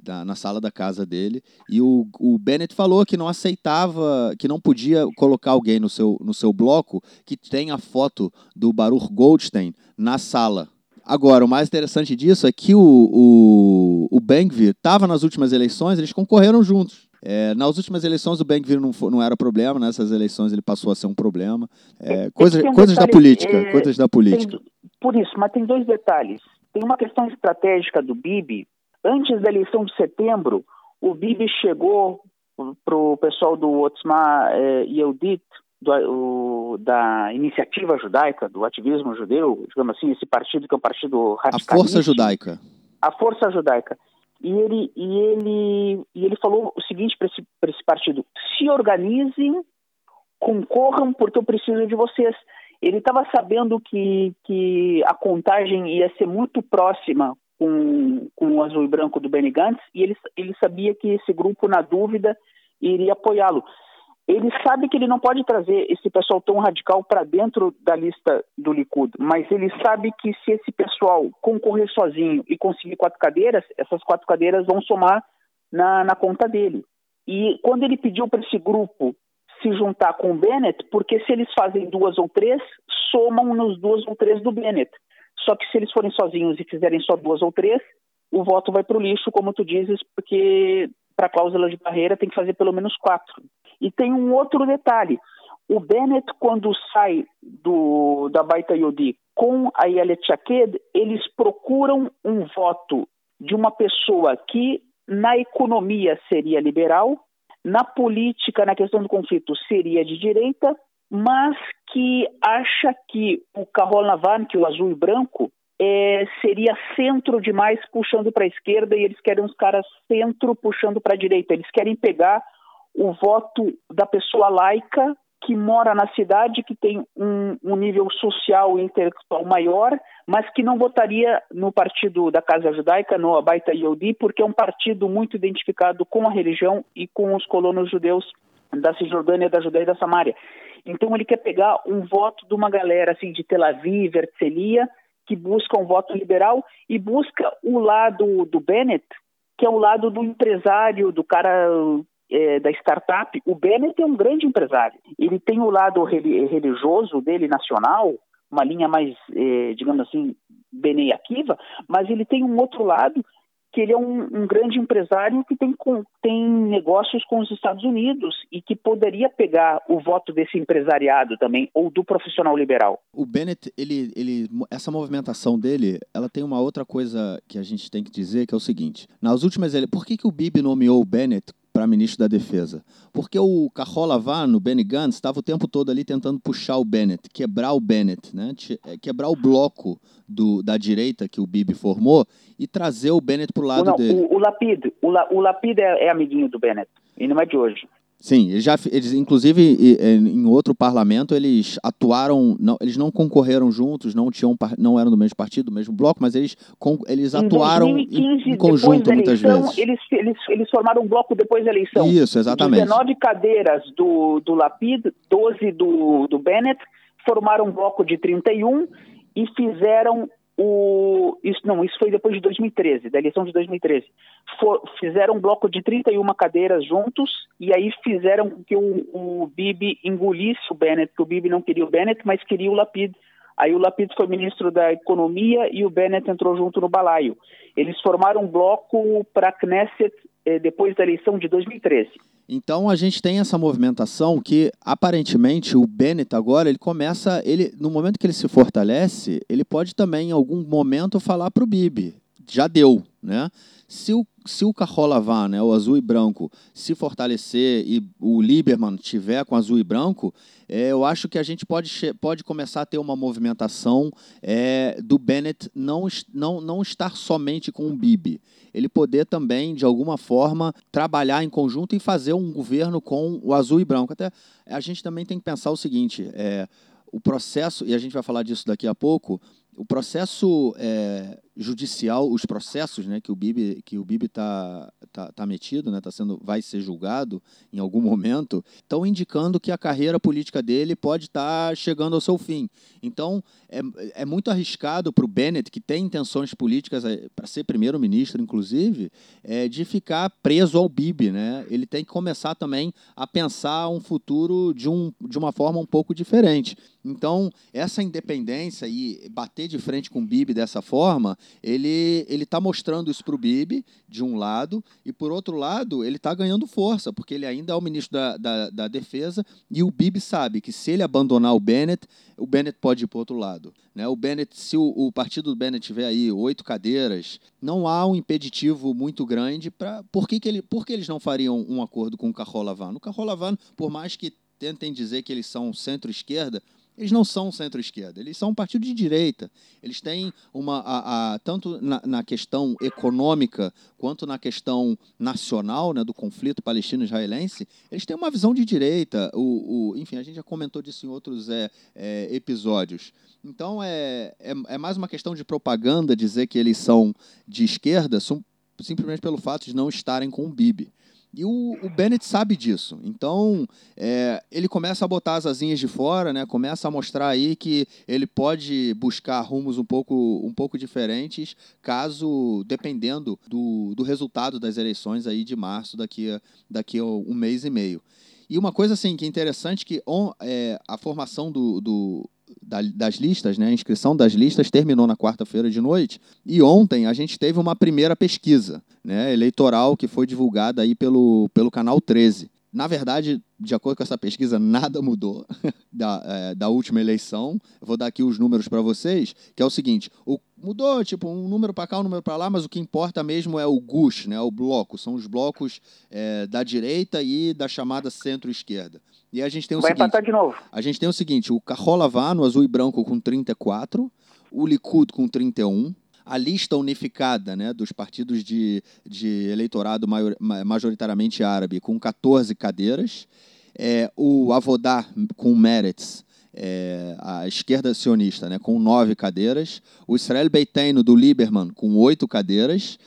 da, na sala da casa dele. E o, o Bennett falou que não aceitava, que não podia colocar alguém no seu, no seu bloco que tem a foto do Baruch Goldstein na sala. Agora, o mais interessante disso é que o, o, o estava nas últimas eleições, eles concorreram juntos. É, nas últimas eleições o Bankvir não, não era problema, nessas eleições ele passou a ser um problema. É, coisa, um coisas detalhe, da política, é, coisas da política. Tem, por isso, mas tem dois detalhes. Tem uma questão estratégica do Bibi, Antes da eleição de setembro, o Bibi chegou para o pessoal do Otzma eh, Yehudit, do, o, da iniciativa judaica, do ativismo judeu, digamos assim, esse partido que é um partido radical. A Força Judaica. A Força Judaica. E ele, e ele, e ele falou o seguinte para esse, esse partido: se organizem, concorram, porque eu preciso de vocês. Ele estava sabendo que, que a contagem ia ser muito próxima com, com o azul e branco do Benny Gantz e ele, ele sabia que esse grupo, na dúvida, iria apoiá-lo. ele sabe que ele não pode trazer esse pessoal tão radical para dentro da lista do Likud, mas ele sabe que se esse pessoal concorrer sozinho e conseguir quatro cadeiras, essas quatro cadeiras vão somar na, na conta dele. E quando ele pediu para esse grupo se juntar com o Bennett, porque se eles fazem duas ou três, somam nos duas ou três do Bennett. Só que se eles forem sozinhos e fizerem só duas ou três, o voto vai para o lixo, como tu dizes, porque para a cláusula de barreira tem que fazer pelo menos quatro. E tem um outro detalhe. O Bennett, quando sai do, da Baita Yodi com a Yelet Shaked, eles procuram um voto de uma pessoa que na economia seria liberal, na política, na questão do conflito, seria de direita, mas que acha que o Carol Navan, que o azul e branco, é, seria centro demais puxando para a esquerda e eles querem uns caras centro puxando para a direita. Eles querem pegar o voto da pessoa laica que mora na cidade, que tem um, um, nível social e intelectual maior, mas que não votaria no partido da Casa Judaica, no Abaita Yehudi, porque é um partido muito identificado com a religião e com os colonos judeus da Cisjordânia, da Judéia e da Samária. Então ele quer pegar um voto de uma galera assim de Tel Aviv, Herzliya, que busca um voto liberal e busca o lado do Bennett, que é o lado do empresário, do cara é, da startup, o Bennett é um grande empresário. Ele tem o lado religioso dele, nacional, uma linha mais, é, digamos assim, Benei Akiva, mas ele tem um outro lado que ele é um, um, grande empresário que tem, com, tem negócios com os Estados Unidos e que poderia pegar o voto desse empresariado também, ou do profissional liberal. O Bennett, ele, ele, essa movimentação dele, ela tem uma outra coisa que a gente tem que dizer, que é o seguinte. Nas últimas eleições, por que, que o Bibi nomeou o Bennett para ministro da Defesa. Porque o Carola o Benny Gantz, estava o tempo todo ali tentando puxar o Bennett, quebrar o Bennett, né? É, quebrar o bloco do, da direita que o Bibi formou e trazer o Bennett para o lado não, dele. O, o Lapid, o, La, o Lapid é, é amiguinho do Bennett, e não é de hoje. Sim, eles já, eles, inclusive em outro parlamento eles atuaram, não, eles não concorreram juntos, não tinham, não eram do mesmo partido, do mesmo bloco, mas eles, eles atuaram 2015, em, em conjunto muitas vezes. Eles, eles, eles formaram um bloco depois da eleição. Isso, exatamente. 19 cadeiras do, do Lapid, 12 do, do Bennett, formaram um bloco de 31 e fizeram o, isso, não, isso foi depois de 2013, da eleição de 2013. For, fizeram um bloco de 31 cadeiras juntos e aí fizeram que o, o Bibi engolisse o Bennett, que o Bibi não queria o Bennett, mas queria o Lapid. Aí o Lapid foi ministro da Economia e o Bennett entrou junto no balaio. Eles formaram um bloco para a Knesset eh, depois da eleição de 2013. Então a gente tem essa movimentação que aparentemente o Bennett agora ele começa, ele no momento que ele se fortalece, ele pode também em algum momento falar para o Bibi, já deu, né? Se o, se o Carrolavan, né, o azul e branco, se fortalecer e o Lieberman tiver com azul e branco, é, eu acho que a gente pode, pode começar a ter uma movimentação é, do Bennett não, não, não estar somente com o Bibi. Ele poder também, de alguma forma, trabalhar em conjunto e fazer um governo com o azul e branco. Até a gente também tem que pensar o seguinte: é, o processo, e a gente vai falar disso daqui a pouco, o processo é, judicial, os processos né, que o Bibi que o Bibi está tá, tá metido, né, tá sendo, vai ser julgado em algum momento, estão indicando que a carreira política dele pode estar tá chegando ao seu fim. Então, é, é muito arriscado para o Bennett, que tem intenções políticas é, para ser primeiro-ministro, inclusive, é, de ficar preso ao Bibi. Né? Ele tem que começar também a pensar um futuro de, um, de uma forma um pouco diferente. Então, essa independência e bater de frente com o Bibi dessa forma, ele ele está mostrando isso para o Bibi, de um lado, e por outro lado, ele está ganhando força, porque ele ainda é o ministro da, da, da, Defesa, e o Bibi sabe que se ele abandonar o Bennett, o Bennett pode ir para outro lado. Né? O Bennett, se o, o partido do Bennett tiver aí oito cadeiras, não há um impeditivo muito grande para. Por que, que, ele, por que eles não fariam um acordo com o Carrolavan? O Carrolavan, por mais que tentem dizer que eles são centro-esquerda, eles não são centro-esquerda, eles são um partido de direita. Eles têm uma. A, a, tanto na, na, questão econômica quanto na questão nacional, né, do conflito palestino-israelense, eles têm uma visão de direita. O, o, enfim, a gente já comentou disso em outros é, é, episódios. Então é, é, é, mais uma questão de propaganda dizer que eles são de esquerda, são, simplesmente pelo fato de não estarem com o Bibi. E o, o Bennett sabe disso. Então, é, ele começa a botar as asinhas de fora, né? começa a mostrar aí que ele pode buscar rumos um pouco, um pouco diferentes, caso, dependendo do, do resultado das eleições aí de março, daqui a, daqui a um mês e meio. E uma coisa assim que é interessante que on, é, a formação do, do das listas, né, a inscrição das listas terminou na quarta-feira de noite e ontem a gente teve uma primeira pesquisa né, eleitoral que foi divulgada aí pelo, pelo canal 13. Na verdade, de acordo com essa pesquisa, nada mudou (laughs) da, é, da última eleição. Vou dar aqui os números para vocês, que é o seguinte: o, mudou, tipo, um número para cá, um número para lá, mas o que importa mesmo é o GUS, né, o bloco. São os blocos é, da direita e da chamada centro-esquerda. E a gente tem o Vai seguinte, empatar de novo. A gente tem o seguinte, o Carrola no azul e branco com 34, o Likud com 31, a lista unificada né, dos partidos de, de eleitorado maior, majoritariamente árabe com 14 cadeiras, é, o Avodá com Meretz, é, a esquerda sionista, né, com nove cadeiras, o Israel Beiteno do Lieberman com oito cadeiras,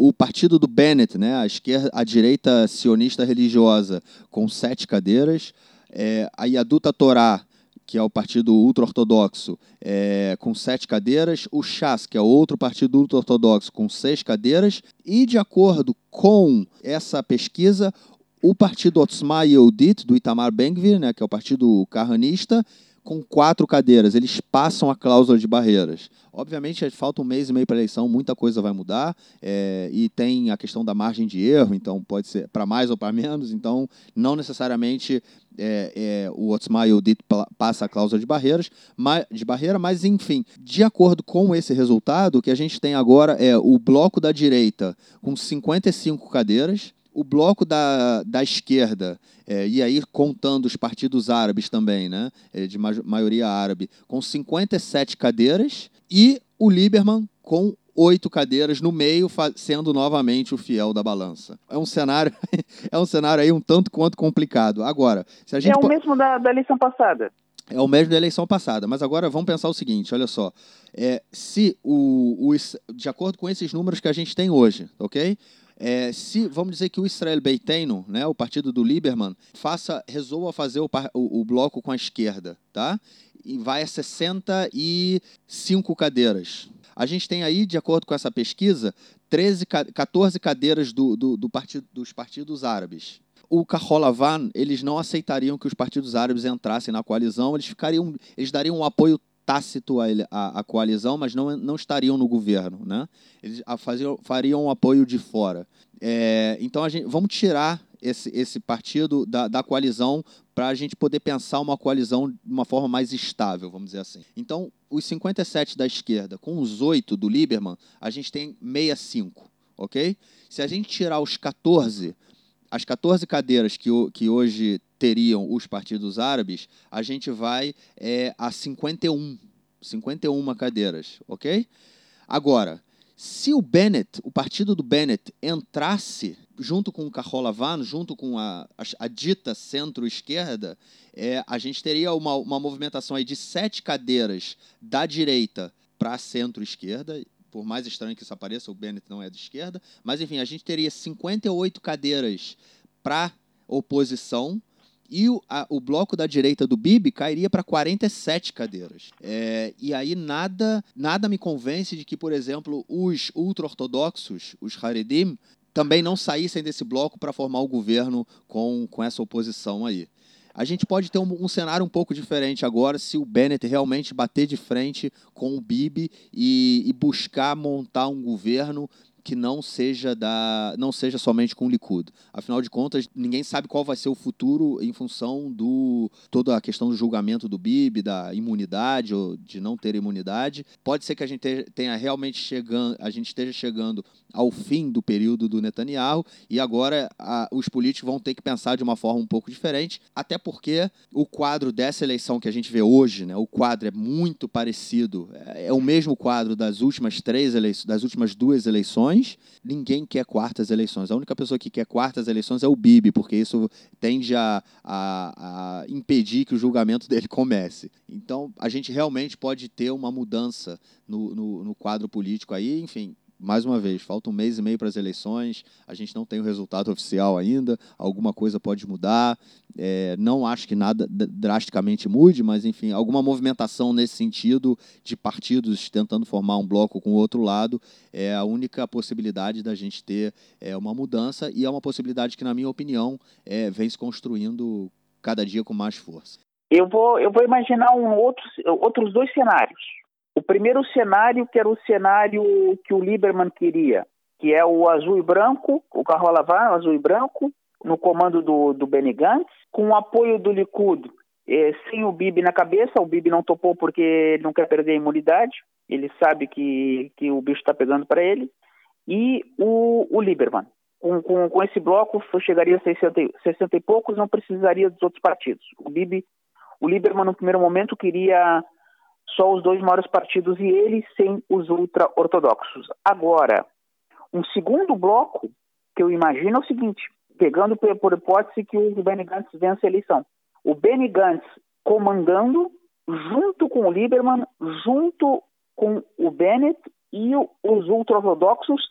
o partido do Bennett, né, a esquerda, a direita sionista religiosa, com sete cadeiras, é, a Yaduta Torá, que é o partido ultra-ortodoxo, é, com sete cadeiras, o Chas, que é outro partido ultra-ortodoxo, com seis cadeiras, e de acordo com essa pesquisa, o partido Otzma Yehudit, do Itamar Ben-Gvir, né, que é o partido carranista, com quatro cadeiras. Eles passam a cláusula de barreiras. Obviamente, falta um mês e meio para a eleição, muita coisa vai mudar. É, e tem a questão da margem de erro, então pode ser para mais ou para menos. Então, não necessariamente é, é, o Otzma Yehudit passa a cláusula de, barreiras, mas, de barreira, mas enfim, de acordo com esse resultado, o que a gente tem agora é o bloco da direita com 55 cadeiras, o bloco da, da esquerda, é, e aí contando os partidos árabes também, né, é, de ma maioria árabe, com 57 cadeiras, e o Lieberman com oito cadeiras no meio, sendo novamente o fiel da balança. É um cenário, (laughs) é um cenário aí um tanto quanto complicado. Agora, se a gente é o mesmo da, da eleição passada. É o mesmo da eleição passada, mas agora vamos pensar o seguinte, olha só, é, se o, o, de acordo com esses números que a gente tem hoje, ok? É, se vamos dizer que o Israel Beiteno, né, o partido do Lieberman, faça, resolva fazer o, o, o bloco com a esquerda, tá? E vai a 65 cadeiras. A gente tem aí, de acordo com essa pesquisa, 13, 14 cadeiras do, do, do partido, dos partidos árabes. O Kaholavan, eles não aceitariam que os partidos árabes entrassem na coalizão, eles ficariam, eles dariam um apoio tácito à, à, à, coalizão, mas não, não estariam no governo. Né? Eles faziam, fariam um apoio de fora. É, então, a gente, vamos tirar esse, esse partido da, da coalizão para a gente poder pensar uma coalizão de uma forma mais estável, vamos dizer assim. Então, os 57 da esquerda com os 8 do Lieberman, a gente tem 65, ok? Se a gente tirar os 14, as 14 cadeiras que, que hoje teriam os partidos árabes, a gente vai é, a 51, 51 cadeiras, ok? Agora, se o Bennett, o partido do Bennett, entrasse junto com o Carrola junto com a, a, a dita centro-esquerda, é, a gente teria uma, uma movimentação aí de sete cadeiras da direita para centro-esquerda, por mais estranho que isso apareça, o Bennett não é de esquerda, mas enfim, a gente teria 58 cadeiras para oposição e o, a, o bloco da direita do Bibi cairia para 47 cadeiras. É, e aí nada, nada me convence de que, por exemplo, os ultra-ortodoxos, os Haredim, também não saíssem desse bloco para formar o governo com, com essa oposição aí. A gente pode ter um, um, cenário um pouco diferente agora se o Bennett realmente bater de frente com o Bibi e, e buscar montar um governo que não seja da não seja somente com o Likud. Afinal de contas, ninguém sabe qual vai ser o futuro em função do toda a questão do julgamento do BIB, da imunidade ou de não ter imunidade. Pode ser que a gente tenha realmente chegando, a gente esteja chegando ao fim do período do Netanyahu e agora a, os políticos vão ter que pensar de uma forma um pouco diferente, até porque o quadro dessa eleição que a gente vê hoje, né, o quadro é muito parecido, é, é o mesmo quadro das últimas três eleições, das últimas duas eleições eleições, ninguém quer quartas eleições. A única pessoa que quer quartas eleições é o Bibi, porque isso tende a, a, a impedir que o julgamento (laughs) dele comece. Então, a gente realmente pode ter uma mudança no, no, no quadro político aí, enfim, mais uma vez, falta um mês e meio para as eleições, a gente não tem o resultado oficial ainda, alguma coisa pode mudar. É, não acho que nada drasticamente mude, mas enfim, alguma movimentação nesse sentido de partidos tentando formar um bloco com o outro lado é a única possibilidade da gente ter é, uma mudança e é uma possibilidade que, na minha opinião, é, vem se construindo cada dia com mais força. Eu vou, eu vou imaginar um outro, outros dois cenários. O primeiro cenário, que era o cenário que o Lieberman queria, que é o azul e branco, o carro lavar azul e branco, no comando do, do Benny Gantz, com o apoio do Likud, eh, sem o Bibi na cabeça. O Bibi não topou porque ele não quer perder a imunidade, ele sabe que, que o bicho está pegando para ele. E o, o Lieberman. Com, com, com, esse bloco, chegaria a 60, 60 e poucos, não precisaria dos outros partidos. O Bibi, o Lieberman, no primeiro momento, queria só os dois maiores partidos e ele sem os ultra-ortodoxos. Agora, um segundo bloco que eu imagino é o seguinte, pegando por hipótese que o Benny Gantz vença a eleição. O Benny Gantz comandando junto com o Lieberman, junto com o Bennett e os ultra-ortodoxos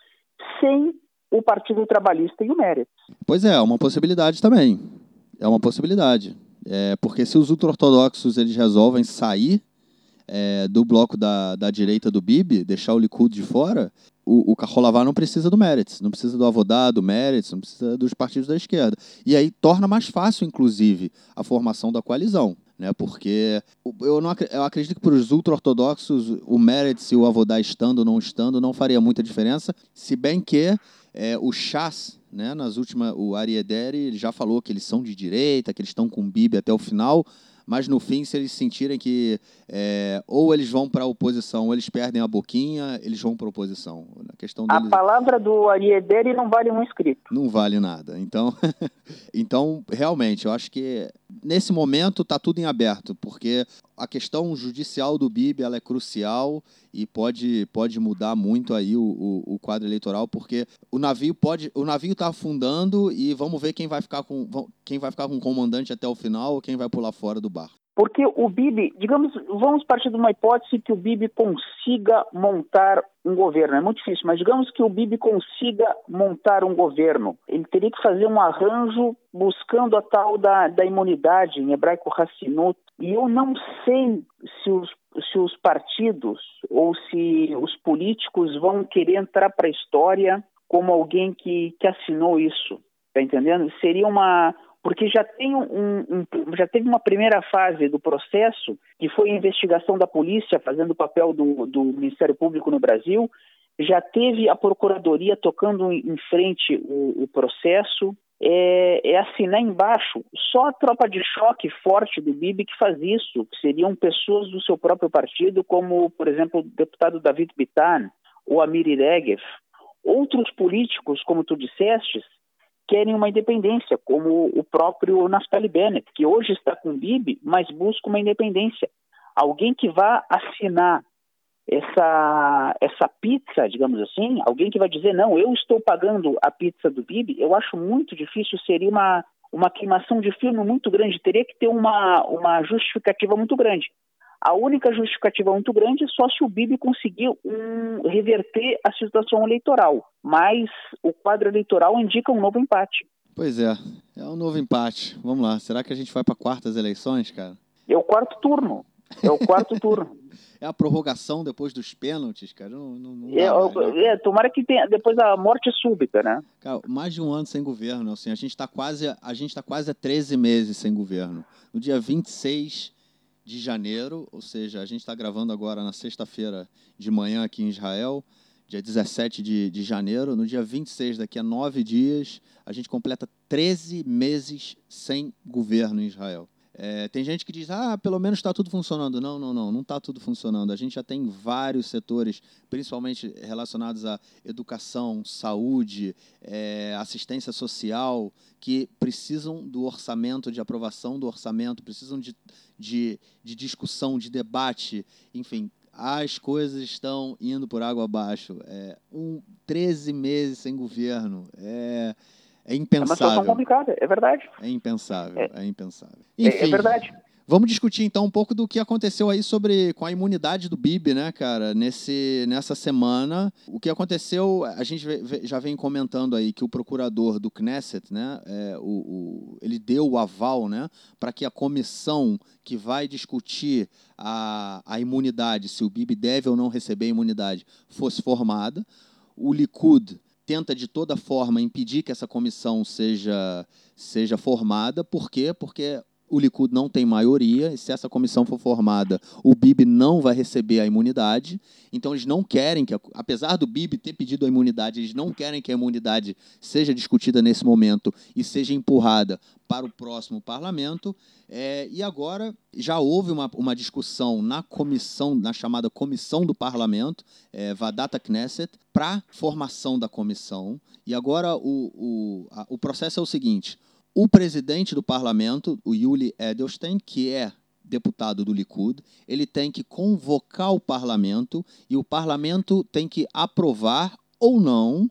sem o Partido Trabalhista e o Meretz. Pois é, é uma possibilidade também. É uma possibilidade. É, porque se os ultra-ortodoxos eles resolvem sair é, do bloco da, da direita do Bibi, deixar o Likud de fora, o, o Carrolavar não precisa do Meretz, não precisa do Avodá, do Meretz, não precisa dos partidos da esquerda. E aí torna mais fácil, inclusive, a formação da coalizão. Né, porque eu, não, eu acredito que para os ultra-ortodoxos o Meretz e o Avodá estando ou não estando não faria muita diferença, se bem que é, o Chas, né, nas últimas, o Ariederi, já falou que eles são de direita, que eles estão com o Bibi até o final, mas no fim, se eles sentirem que é, ou eles vão para a oposição ou eles perdem a boquinha, eles vão para a oposição. A, questão deles... a palavra do Ariederi não vale um escrito. Não vale nada. Então, (laughs) então realmente, eu acho que nesse momento está tudo em aberto, porque a questão judicial do BIB ela é crucial e pode, pode mudar muito aí o, o, o quadro eleitoral, porque o navio pode o navio está afundando e vamos ver quem vai ficar com quem vai ficar com o comandante até o final ou quem vai pular fora do barco. Porque o Bibi, digamos, vamos partir de uma hipótese que o Bibi consiga montar um governo. É muito difícil, mas digamos que o Bibi consiga montar um governo. Ele teria que fazer um arranjo buscando a tal da, da imunidade, em hebraico Hassinut. E eu não sei se os, se os partidos ou se os políticos vão querer entrar para a história como alguém que, que assinou isso. Está entendendo? Seria uma, porque já, tem um, um, já teve uma primeira fase do processo, que foi a investigação da polícia fazendo o papel do, do Ministério Público no Brasil, já teve a Procuradoria tocando em frente o, o processo, é, é, assinar embaixo. Só a tropa de choque forte do Bibi que faz isso, que seriam pessoas do seu próprio partido, como, por exemplo, o deputado David Bitan, ou Amir Regev. Outros políticos, como tu disseste, querem uma independência, como o próprio Naftali Bennett, que hoje está com o Bibi, mas busca uma independência. Alguém que vá assinar essa, essa pizza, digamos assim, alguém que vai dizer, não, eu estou pagando a pizza do Bibi, eu acho muito difícil, seria uma, uma queimação de filme muito grande, teria que ter uma, uma justificativa muito grande. A única justificativa muito grande é só se o Bibi conseguir um, reverter a situação eleitoral. Mas o quadro eleitoral indica um novo empate. Pois é, é um novo empate. Vamos lá, será que a gente vai para quartas eleições, cara? É o quarto turno. É o quarto turno. (laughs) É a prorrogação depois dos pênaltis, cara. Não, não, não é, mais, né? é, tomara que tenha depois a morte súbita, né? Cara, mais de um ano sem governo, assim. A gente está quase, a gente tá quase há 13 meses sem governo. No dia 26 de janeiro, ou seja, a gente está gravando agora na sexta-feira de manhã aqui em Israel, dia 17 de, de janeiro. No dia 26, daqui a nove dias, a gente completa 13 meses sem governo em Israel. É, tem gente que diz, ah, pelo menos está tudo funcionando. Não, não, não, não está tudo funcionando. A gente já tem vários setores, principalmente relacionados à educação, saúde, é, assistência social, que precisam do orçamento, de aprovação do orçamento, precisam de, de, de discussão, de debate, enfim. As coisas estão indo por água abaixo. É, um, 13 meses sem governo. É, é impensável. É uma situação complicada, é verdade. É impensável, é, é impensável. Enfim, é, é verdade. Vamos discutir então um pouco do que aconteceu aí sobre com a imunidade do Bibi, né, cara? Nesse, nessa semana, o que aconteceu, a gente já vem comentando aí que o procurador do Knesset, né, é, o, o, ele deu o aval, né, para que a comissão que vai discutir a, a imunidade, se o Bibi deve ou não receber imunidade, fosse formada. O Likud tenta de toda forma impedir que essa comissão seja, seja formada. Por quê? Porque o Likud não tem maioria, e se essa comissão for formada, o Bibi não vai receber a imunidade. Então eles não querem que, apesar do Bibi ter pedido a imunidade, eles não querem que a imunidade seja discutida nesse momento e seja empurrada para o próximo parlamento. É, e agora já houve uma, uma discussão na comissão, na chamada comissão do parlamento, é, Vadata Knesset, para formação da comissão. E agora o, o, a, o processo é o seguinte: o presidente do parlamento, o Yuli Edelstein, que é deputado do Likud, ele tem que convocar o parlamento e o parlamento tem que aprovar ou não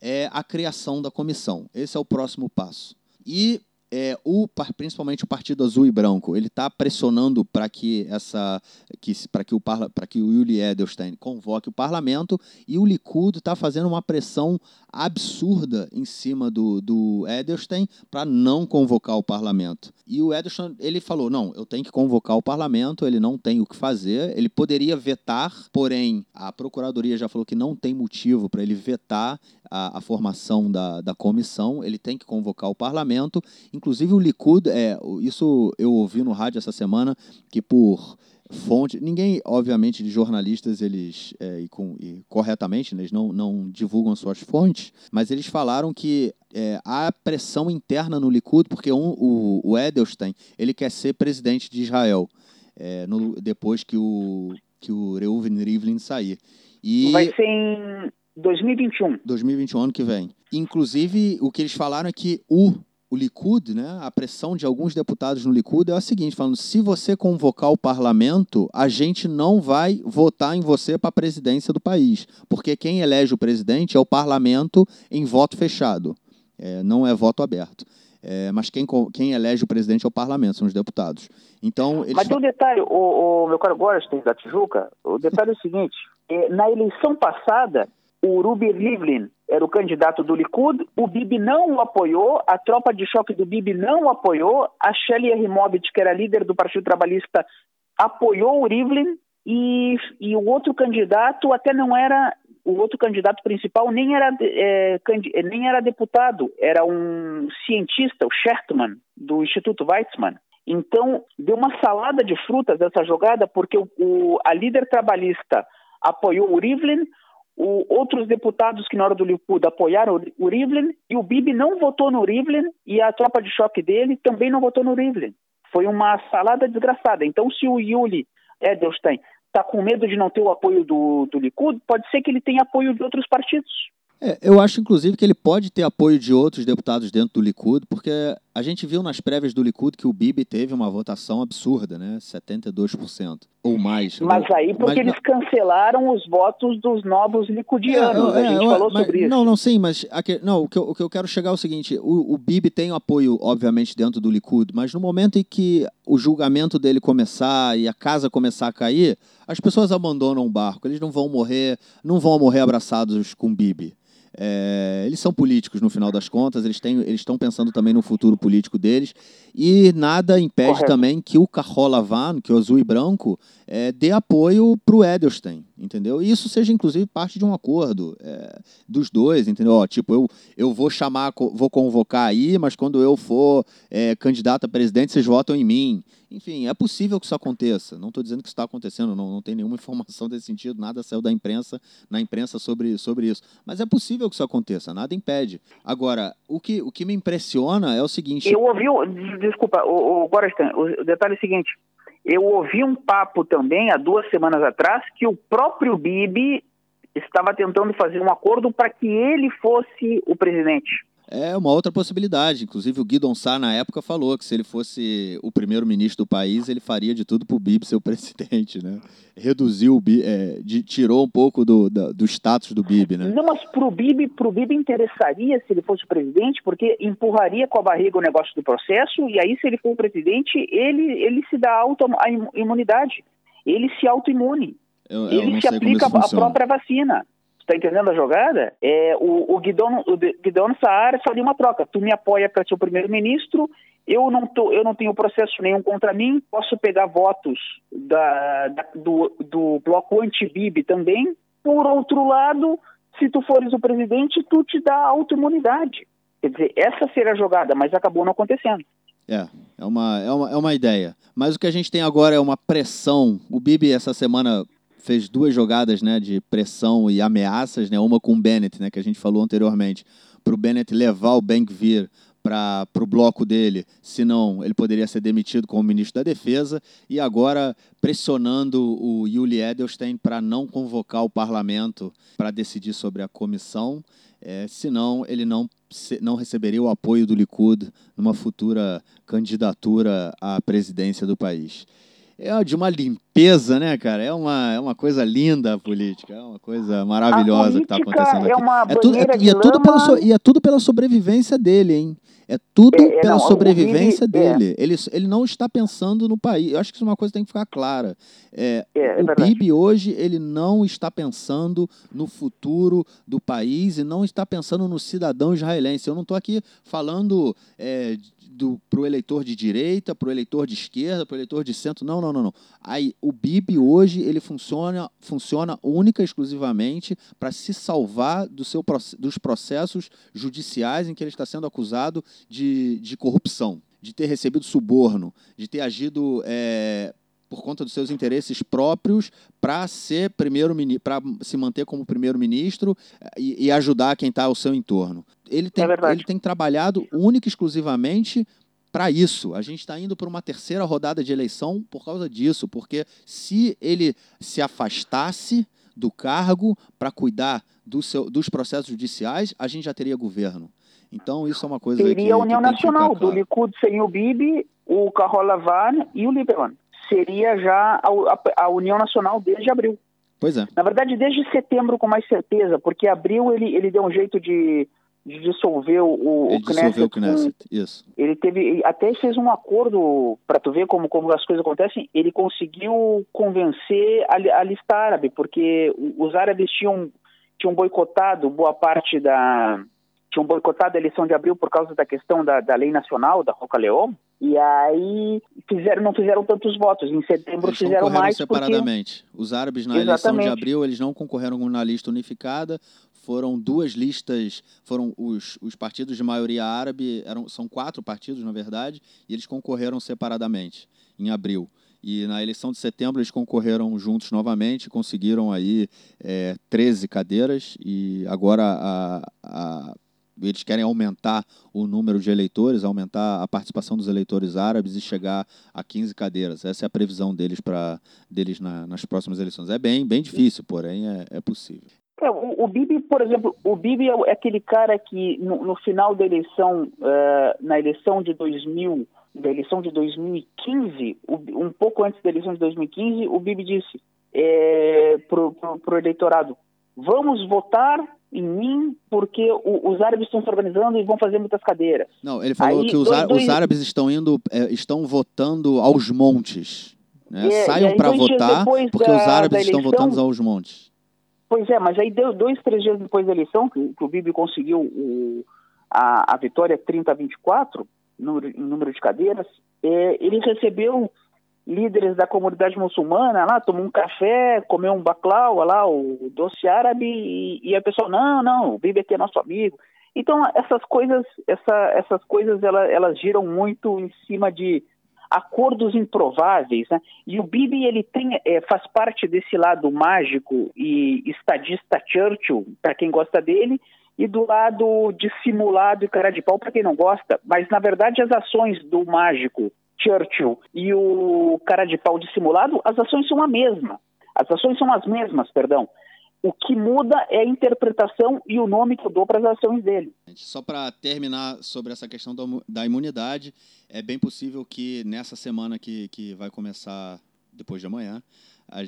é, a criação da comissão. Esse é o próximo passo. E é, o, principalmente o Partido Azul e Branco, ele está pressionando para que essa, que, para que o para que o Yuli Edelstein convoque o parlamento e o Likud está fazendo uma pressão absurda em cima do, do Edelstein para não convocar o parlamento. E o Edelstein ele falou não, eu tenho que convocar o parlamento, ele não tem o que fazer, ele poderia vetar, porém a procuradoria já falou que não tem motivo para ele vetar a, a, formação da, da comissão, ele tem que convocar o parlamento. Inclusive o Likud, é, isso eu ouvi no rádio essa semana, que por fonte, ninguém, obviamente, de jornalistas, eles, é, e, com, e corretamente, né, eles não, não divulgam suas fontes, mas eles falaram que é, há pressão interna no Likud, porque um, o, o Edelstein, ele quer ser presidente de Israel, é, no, depois que o, que o Reuven Rivlin sair. E... Vai ser em 2021. 2021, ano que vem. Inclusive, o que eles falaram é que o, o Likud, né, a pressão de alguns deputados no Likud é a seguinte, falando, se você convocar o parlamento, a gente não vai votar em você para a presidência do país, porque quem elege o presidente é o parlamento em voto fechado, é, não é voto aberto. É, mas quem, quem elege o presidente é o parlamento, são os deputados. Então, eles... Mas tem um detalhe, o, o meu caro Gorstein da Tijuca, o detalhe é o seguinte, é, na eleição passada, o Rubi Rivlin era o candidato do Likud, o Bibi não o apoiou, a tropa de choque do Bibi não o apoiou, a Shelly Erimovic, que era líder do Partido Trabalhista, apoiou o Rivlin e, e o outro candidato até não era o outro candidato principal nem era, é, nem era deputado, era um cientista, o Schertman, do Instituto Weizmann. Então, deu uma salada de frutas dessa jogada, porque o, o a líder trabalhista apoiou o Rivlin, o, outros deputados que na hora do Likud apoiaram o, Rivlin e o Bibi não votou no Rivlin e a tropa de choque dele também não votou no Rivlin. Foi uma salada desgraçada. Então, se o Yuli Edelstein está com medo de não ter o apoio do, do Likud, pode ser que ele tenha apoio de outros partidos. É, eu acho, inclusive, que ele pode ter apoio de outros deputados dentro do Likud, porque a gente viu nas prévias do Likud que o Bibi teve uma votação absurda, né? 72% ou mais. Mas aí porque mas, eles cancelaram os votos dos novos licudianos. É, é, a gente falou mas, sobre isso. Não, não, sim, mas aqui, não, o, que eu, o que eu quero chegar é o seguinte: o, o Bibi tem apoio, obviamente, dentro do Likud, mas no momento em que o julgamento dele começar e a casa começar a cair, as pessoas abandonam o barco. Eles não vão morrer, não vão morrer abraçados com o Bibi. É, eles são políticos no final das contas, eles têm, eles estão pensando também no futuro político deles e nada impede Correto. também que o Carrola Van, que é o azul e branco, é, dê apoio para o Edelstein, entendeu? E isso seja inclusive parte de um acordo é, dos dois, entendeu? Ó, tipo, eu, eu vou chamar, vou convocar aí, mas quando eu for é, candidato a presidente, vocês votam em mim. Enfim, é possível que isso aconteça. Não estou dizendo que isso está acontecendo, não, não tem nenhuma (laughs) informação desse sentido, nada saiu da imprensa, na imprensa sobre, sobre isso. Mas é possível que isso aconteça, nada impede. Agora, o que, o que me impressiona é o seguinte. Eu ouvi, desculpa, o, o, o detalhe é o seguinte. Eu ouvi um papo também há duas semanas atrás que o próprio Bibi estava tentando fazer um acordo para que ele fosse o presidente. É uma outra possibilidade. Inclusive, o Guidon Sá, na época, falou que se ele fosse o primeiro-ministro do país, ele faria de tudo para o Bibi ser o (laughs) presidente, né? Reduziu o Bibi, é, de, tirou um pouco do, da, do status do Bibi, né? Não, mas para o Bibi, pro Bibi interessaria se ele fosse o presidente, porque empurraria com a barriga o negócio do processo, e aí, se ele for o presidente, ele, ele se dá auto a imunidade. Ele se autoimune. Ele se aplica a própria vacina está entendendo a jogada? É, o, o Guidon, o Guidon Saar faria uma troca. Tu me apoia para ser o primeiro-ministro, eu não, tô, eu não tenho processo nenhum contra mim, posso pegar votos da, da do, do bloco anti-Bibi também. Por outro lado, se tu fores o presidente, tu te dá autoimunidade. Quer dizer, essa seria a jogada, mas acabou não acontecendo. É, é uma, é, uma, é uma ideia. Mas o que a gente tem agora é uma pressão. O Bibi, essa semana, fez duas jogadas né, de pressão e ameaças, né, uma com o Bennett, né, que a gente falou anteriormente, para o Bennett levar o Bankvir para o bloco dele, senão ele poderia ser demitido como ministro da Defesa, e agora pressionando o Yuli Edelstein para não convocar o parlamento para decidir sobre a comissão, é, senão ele não, não receberia o apoio do Likud numa futura candidatura à presidência do país é de uma limpeza, né, cara? É uma, é uma coisa linda a política, é uma coisa maravilhosa que está acontecendo aqui. É é tudo, é, e, é tudo pela so, e é tudo pela sobrevivência dele, hein? É tudo é, é pela não, sobrevivência é. dele. Ele, ele não está pensando no país. Eu acho que isso é uma coisa que tem que ficar clara. É, é o Bibi hoje ele não está pensando no futuro do país e não está pensando no cidadão israelense. Eu não estou aqui falando para o eleitor de direita, para o eleitor de esquerda, para o eleitor de centro. Não, não, não, não. Aí, o BIB hoje ele funciona, funciona única e exclusivamente para se salvar do seu, dos processos judiciais em que ele está sendo acusado de, de corrupção, de ter recebido suborno, de ter agido é, por conta dos seus interesses próprios para ser primeiro para se manter como primeiro-ministro eh, e, e, ajudar quem está ao seu entorno. Ele tem, é ele tem trabalhado única e exclusivamente para isso. A gente está indo para uma terceira rodada de eleição por causa disso, porque se ele se afastasse do cargo para cuidar do seu, dos processos judiciais, a gente já teria governo. Então, isso é uma coisa Teria que, a União Nacional, do Likud sem o Bibi, o Carol Lavan e o Lieberman seria já a, a, União Nacional desde abril. Pois é. Na verdade, desde setembro com mais certeza, porque abril ele, ele deu um jeito de, de dissolver o, ele o Knesset. Dissolveu o Knesset, isso. Ele teve, até fez um acordo, para tu ver como, como as coisas acontecem, ele conseguiu convencer a, a lista árabe, porque os árabes tinham, tinham boicotado boa parte da, tinham boicotado a eleição de abril por causa da questão da, da lei nacional, da Roca Leão, e aí fizeram, não fizeram tantos votos. Em setembro eles fizeram mais. separadamente. Porque... Os árabes na Exatamente. eleição de abril eles não concorreram na lista unificada. Foram duas listas, foram os, os partidos de maioria árabe, eram, são quatro partidos, na verdade, e eles concorreram separadamente em abril. E na eleição de setembro eles concorreram juntos novamente, conseguiram aí é, 13 cadeiras e agora a, a eles querem aumentar o número de eleitores, aumentar a participação dos eleitores árabes e chegar a 15 cadeiras. Essa é a previsão deles para deles na, nas próximas eleições. É bem, bem difícil, porém é, é possível. É, o, o, Bibi, por exemplo, o Bibi é aquele cara que no, no final da eleição, uh, na eleição de 2000, da eleição de 2015, um pouco antes da eleição de 2015, o Bibi disse é, para o eleitorado: vamos votar em mim porque o, os árabes estão se organizando e vão fazer muitas cadeiras. Não, ele falou Aí, que os, dois, os, árabes estão indo, é, estão votando aos montes. Né? É, Saiam para votar porque da, os árabes eleição, estão votando aos montes. Pois é, mas aí deu dois, três dias depois da eleição que, que o Bibi conseguiu o, a, a vitória 30 a 24 no, em número de cadeiras, é, ele recebeu líderes da comunidade muçulmana lá, tomou um café, comeu um baclau lá, o doce árabe, e, e a pessoa, não, não, o Bibi aqui é nosso amigo. Então, essas coisas, essa, essas coisas elas, elas giram muito em cima de acordos improváveis, né? E o Bibi, ele tem, é, faz parte desse lado mágico e estadista Churchill, para quem gosta dele, e do lado dissimulado e cara de pau para quem não gosta. Mas, na verdade, as ações do mágico Churchill e o cara de pau dissimulado, as ações são a mesma. As ações são as mesmas, perdão. O que muda é a interpretação e o nome que eu dou para as ações dele. Só para terminar sobre essa questão da imunidade, é bem possível que nessa semana que, que vai começar depois de amanhã,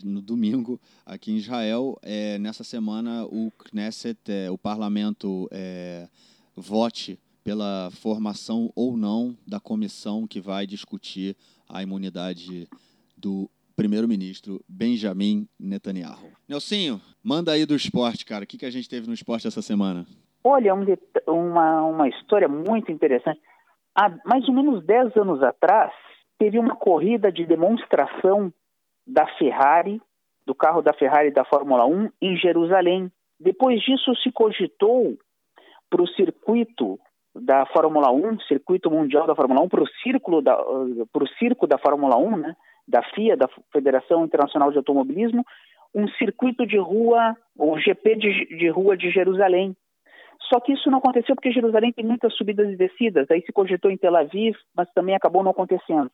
no domingo, aqui em Israel, é, nessa semana o Knesset, é, o parlamento, é, vote pela formação ou não da comissão que vai discutir a imunidade do primeiro-ministro Benjamin Netanyahu. Nelsinho, manda aí do esporte, cara. O que, que a gente teve no esporte essa semana? Olha, um uma, uma história muito interessante. Há mais ou menos 10 anos atrás, teve uma corrida de demonstração da Ferrari, do carro da Ferrari da Fórmula 1, em Jerusalém. Depois disso, se cogitou para o circuito da Fórmula 1, circuito mundial da Fórmula 1, para o círculo da, para o circo da Fórmula 1, né, da FIA, da Federação Internacional de Automobilismo, um circuito de rua, o GP de, de rua de Jerusalém. Só que isso não aconteceu porque Jerusalém tem muitas subidas e descidas. Aí se cogitou em Tel Aviv, mas também acabou não acontecendo.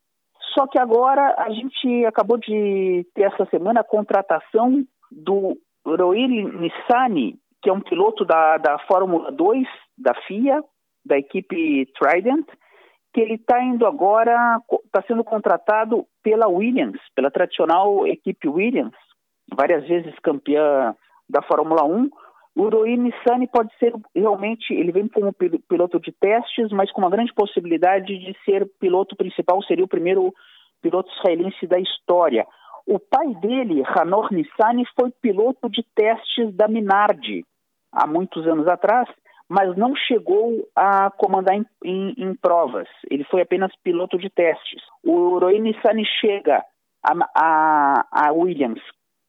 Só que agora a gente acabou de ter essa semana a contratação do Roil Nissani, que é um piloto da, da Fórmula 2 da FIA, da equipe Trident, que ele está indo agora, está sendo contratado pela Williams, pela tradicional equipe Williams, várias vezes campeã da Fórmula 1. O Roy Nissani pode ser realmente, ele vem como piloto de testes, mas com uma grande possibilidade de ser piloto principal, seria o primeiro piloto israelense da história. O pai dele, Hanor Nissani, foi piloto de testes da Minardi há muitos anos atrás mas não chegou a comandar em, em, em provas. Ele foi apenas piloto de testes. O Roine Sani chega a, a, a Williams,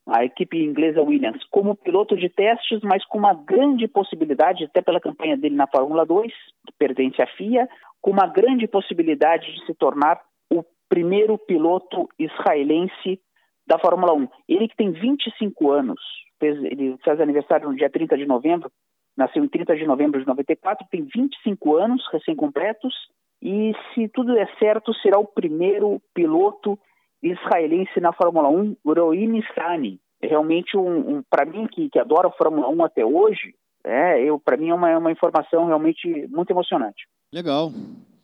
a equipe inglesa Williams, como piloto de testes, mas com uma grande possibilidade, até pela campanha dele na Fórmula 2, que pertence à FIA, com uma grande possibilidade de se tornar o primeiro piloto israelense da Fórmula 1. Ele que tem 25 anos, fez, ele faz aniversário no dia 30 de novembro, nasceu em 30 de novembro de 94, tem 25 anos recém-completos e, se tudo der certo, será o primeiro piloto israelense na Fórmula 1, Roy Nissani. É realmente, um, um para mim, que, que adora a Fórmula 1 até hoje, é, eu para mim é uma, uma informação realmente muito emocionante. Legal,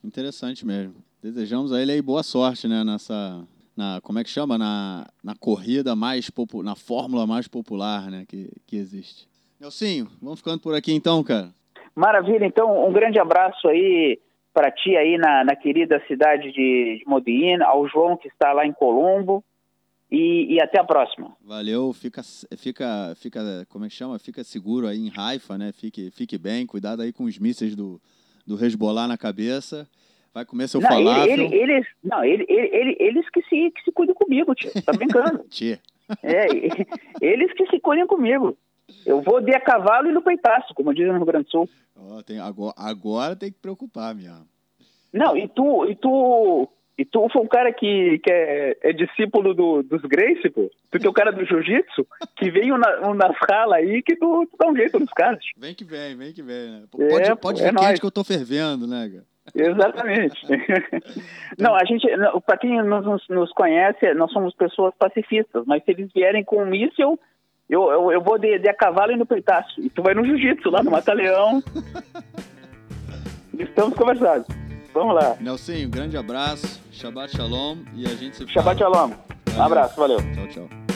interessante mesmo. Desejamos a ele aí boa sorte, né, nessa, na, como é que chama, na, na corrida mais popular, na fórmula mais popular, né, que, que existe. Nelsinho, vamos ficando por aqui então, cara. Maravilha, então um grande abraço aí para ti aí na, na, querida cidade de, de Modena, ao João que está lá em Colombo e, e, até a próxima. Valeu, fica, fica, fica, como é que chama? Fica seguro aí em Haifa, né? Fique, fique bem, cuidado aí com os mísseis do, do Hezbollah na cabeça. Vai comer seu não, falafel. Ele, ele, eles, não, ele, ele, eles que se, que se cuidem comigo, tio. Tá brincando. (laughs) tio. É, eles que se cuidem comigo. Eu vou de a cavalo e no peitaço, como dizem no Rio Grande do Sul. Oh, tem, agora, agora tem que preocupar, minha. Não, e tu, e tu, e tu foi um cara que, que é, é discípulo do, dos Grace, pô. Tu que é o cara do jiu-jitsu, que veio na, um nas ralas aí que tu, tu, dá um jeito nos caras. Vem que vem, vem que vem, né? Pode, é, pode é quente que eu tô fervendo, né, cara? Exatamente. (laughs) não, a gente, para quem nos, nos conhece, nós somos pessoas pacifistas, mas se eles vierem com um míssil, eu, eu, eu vou de, de a cavalo e no peitaço. E tu vai no jiu-jitsu lá no Mata-Leão. Estamos conversados. Vamos lá. Nelson, um grande abraço. Shabbat Shalom. E a gente se Shabbat Shalom. Um abraço, valeu. Tchau, tchau.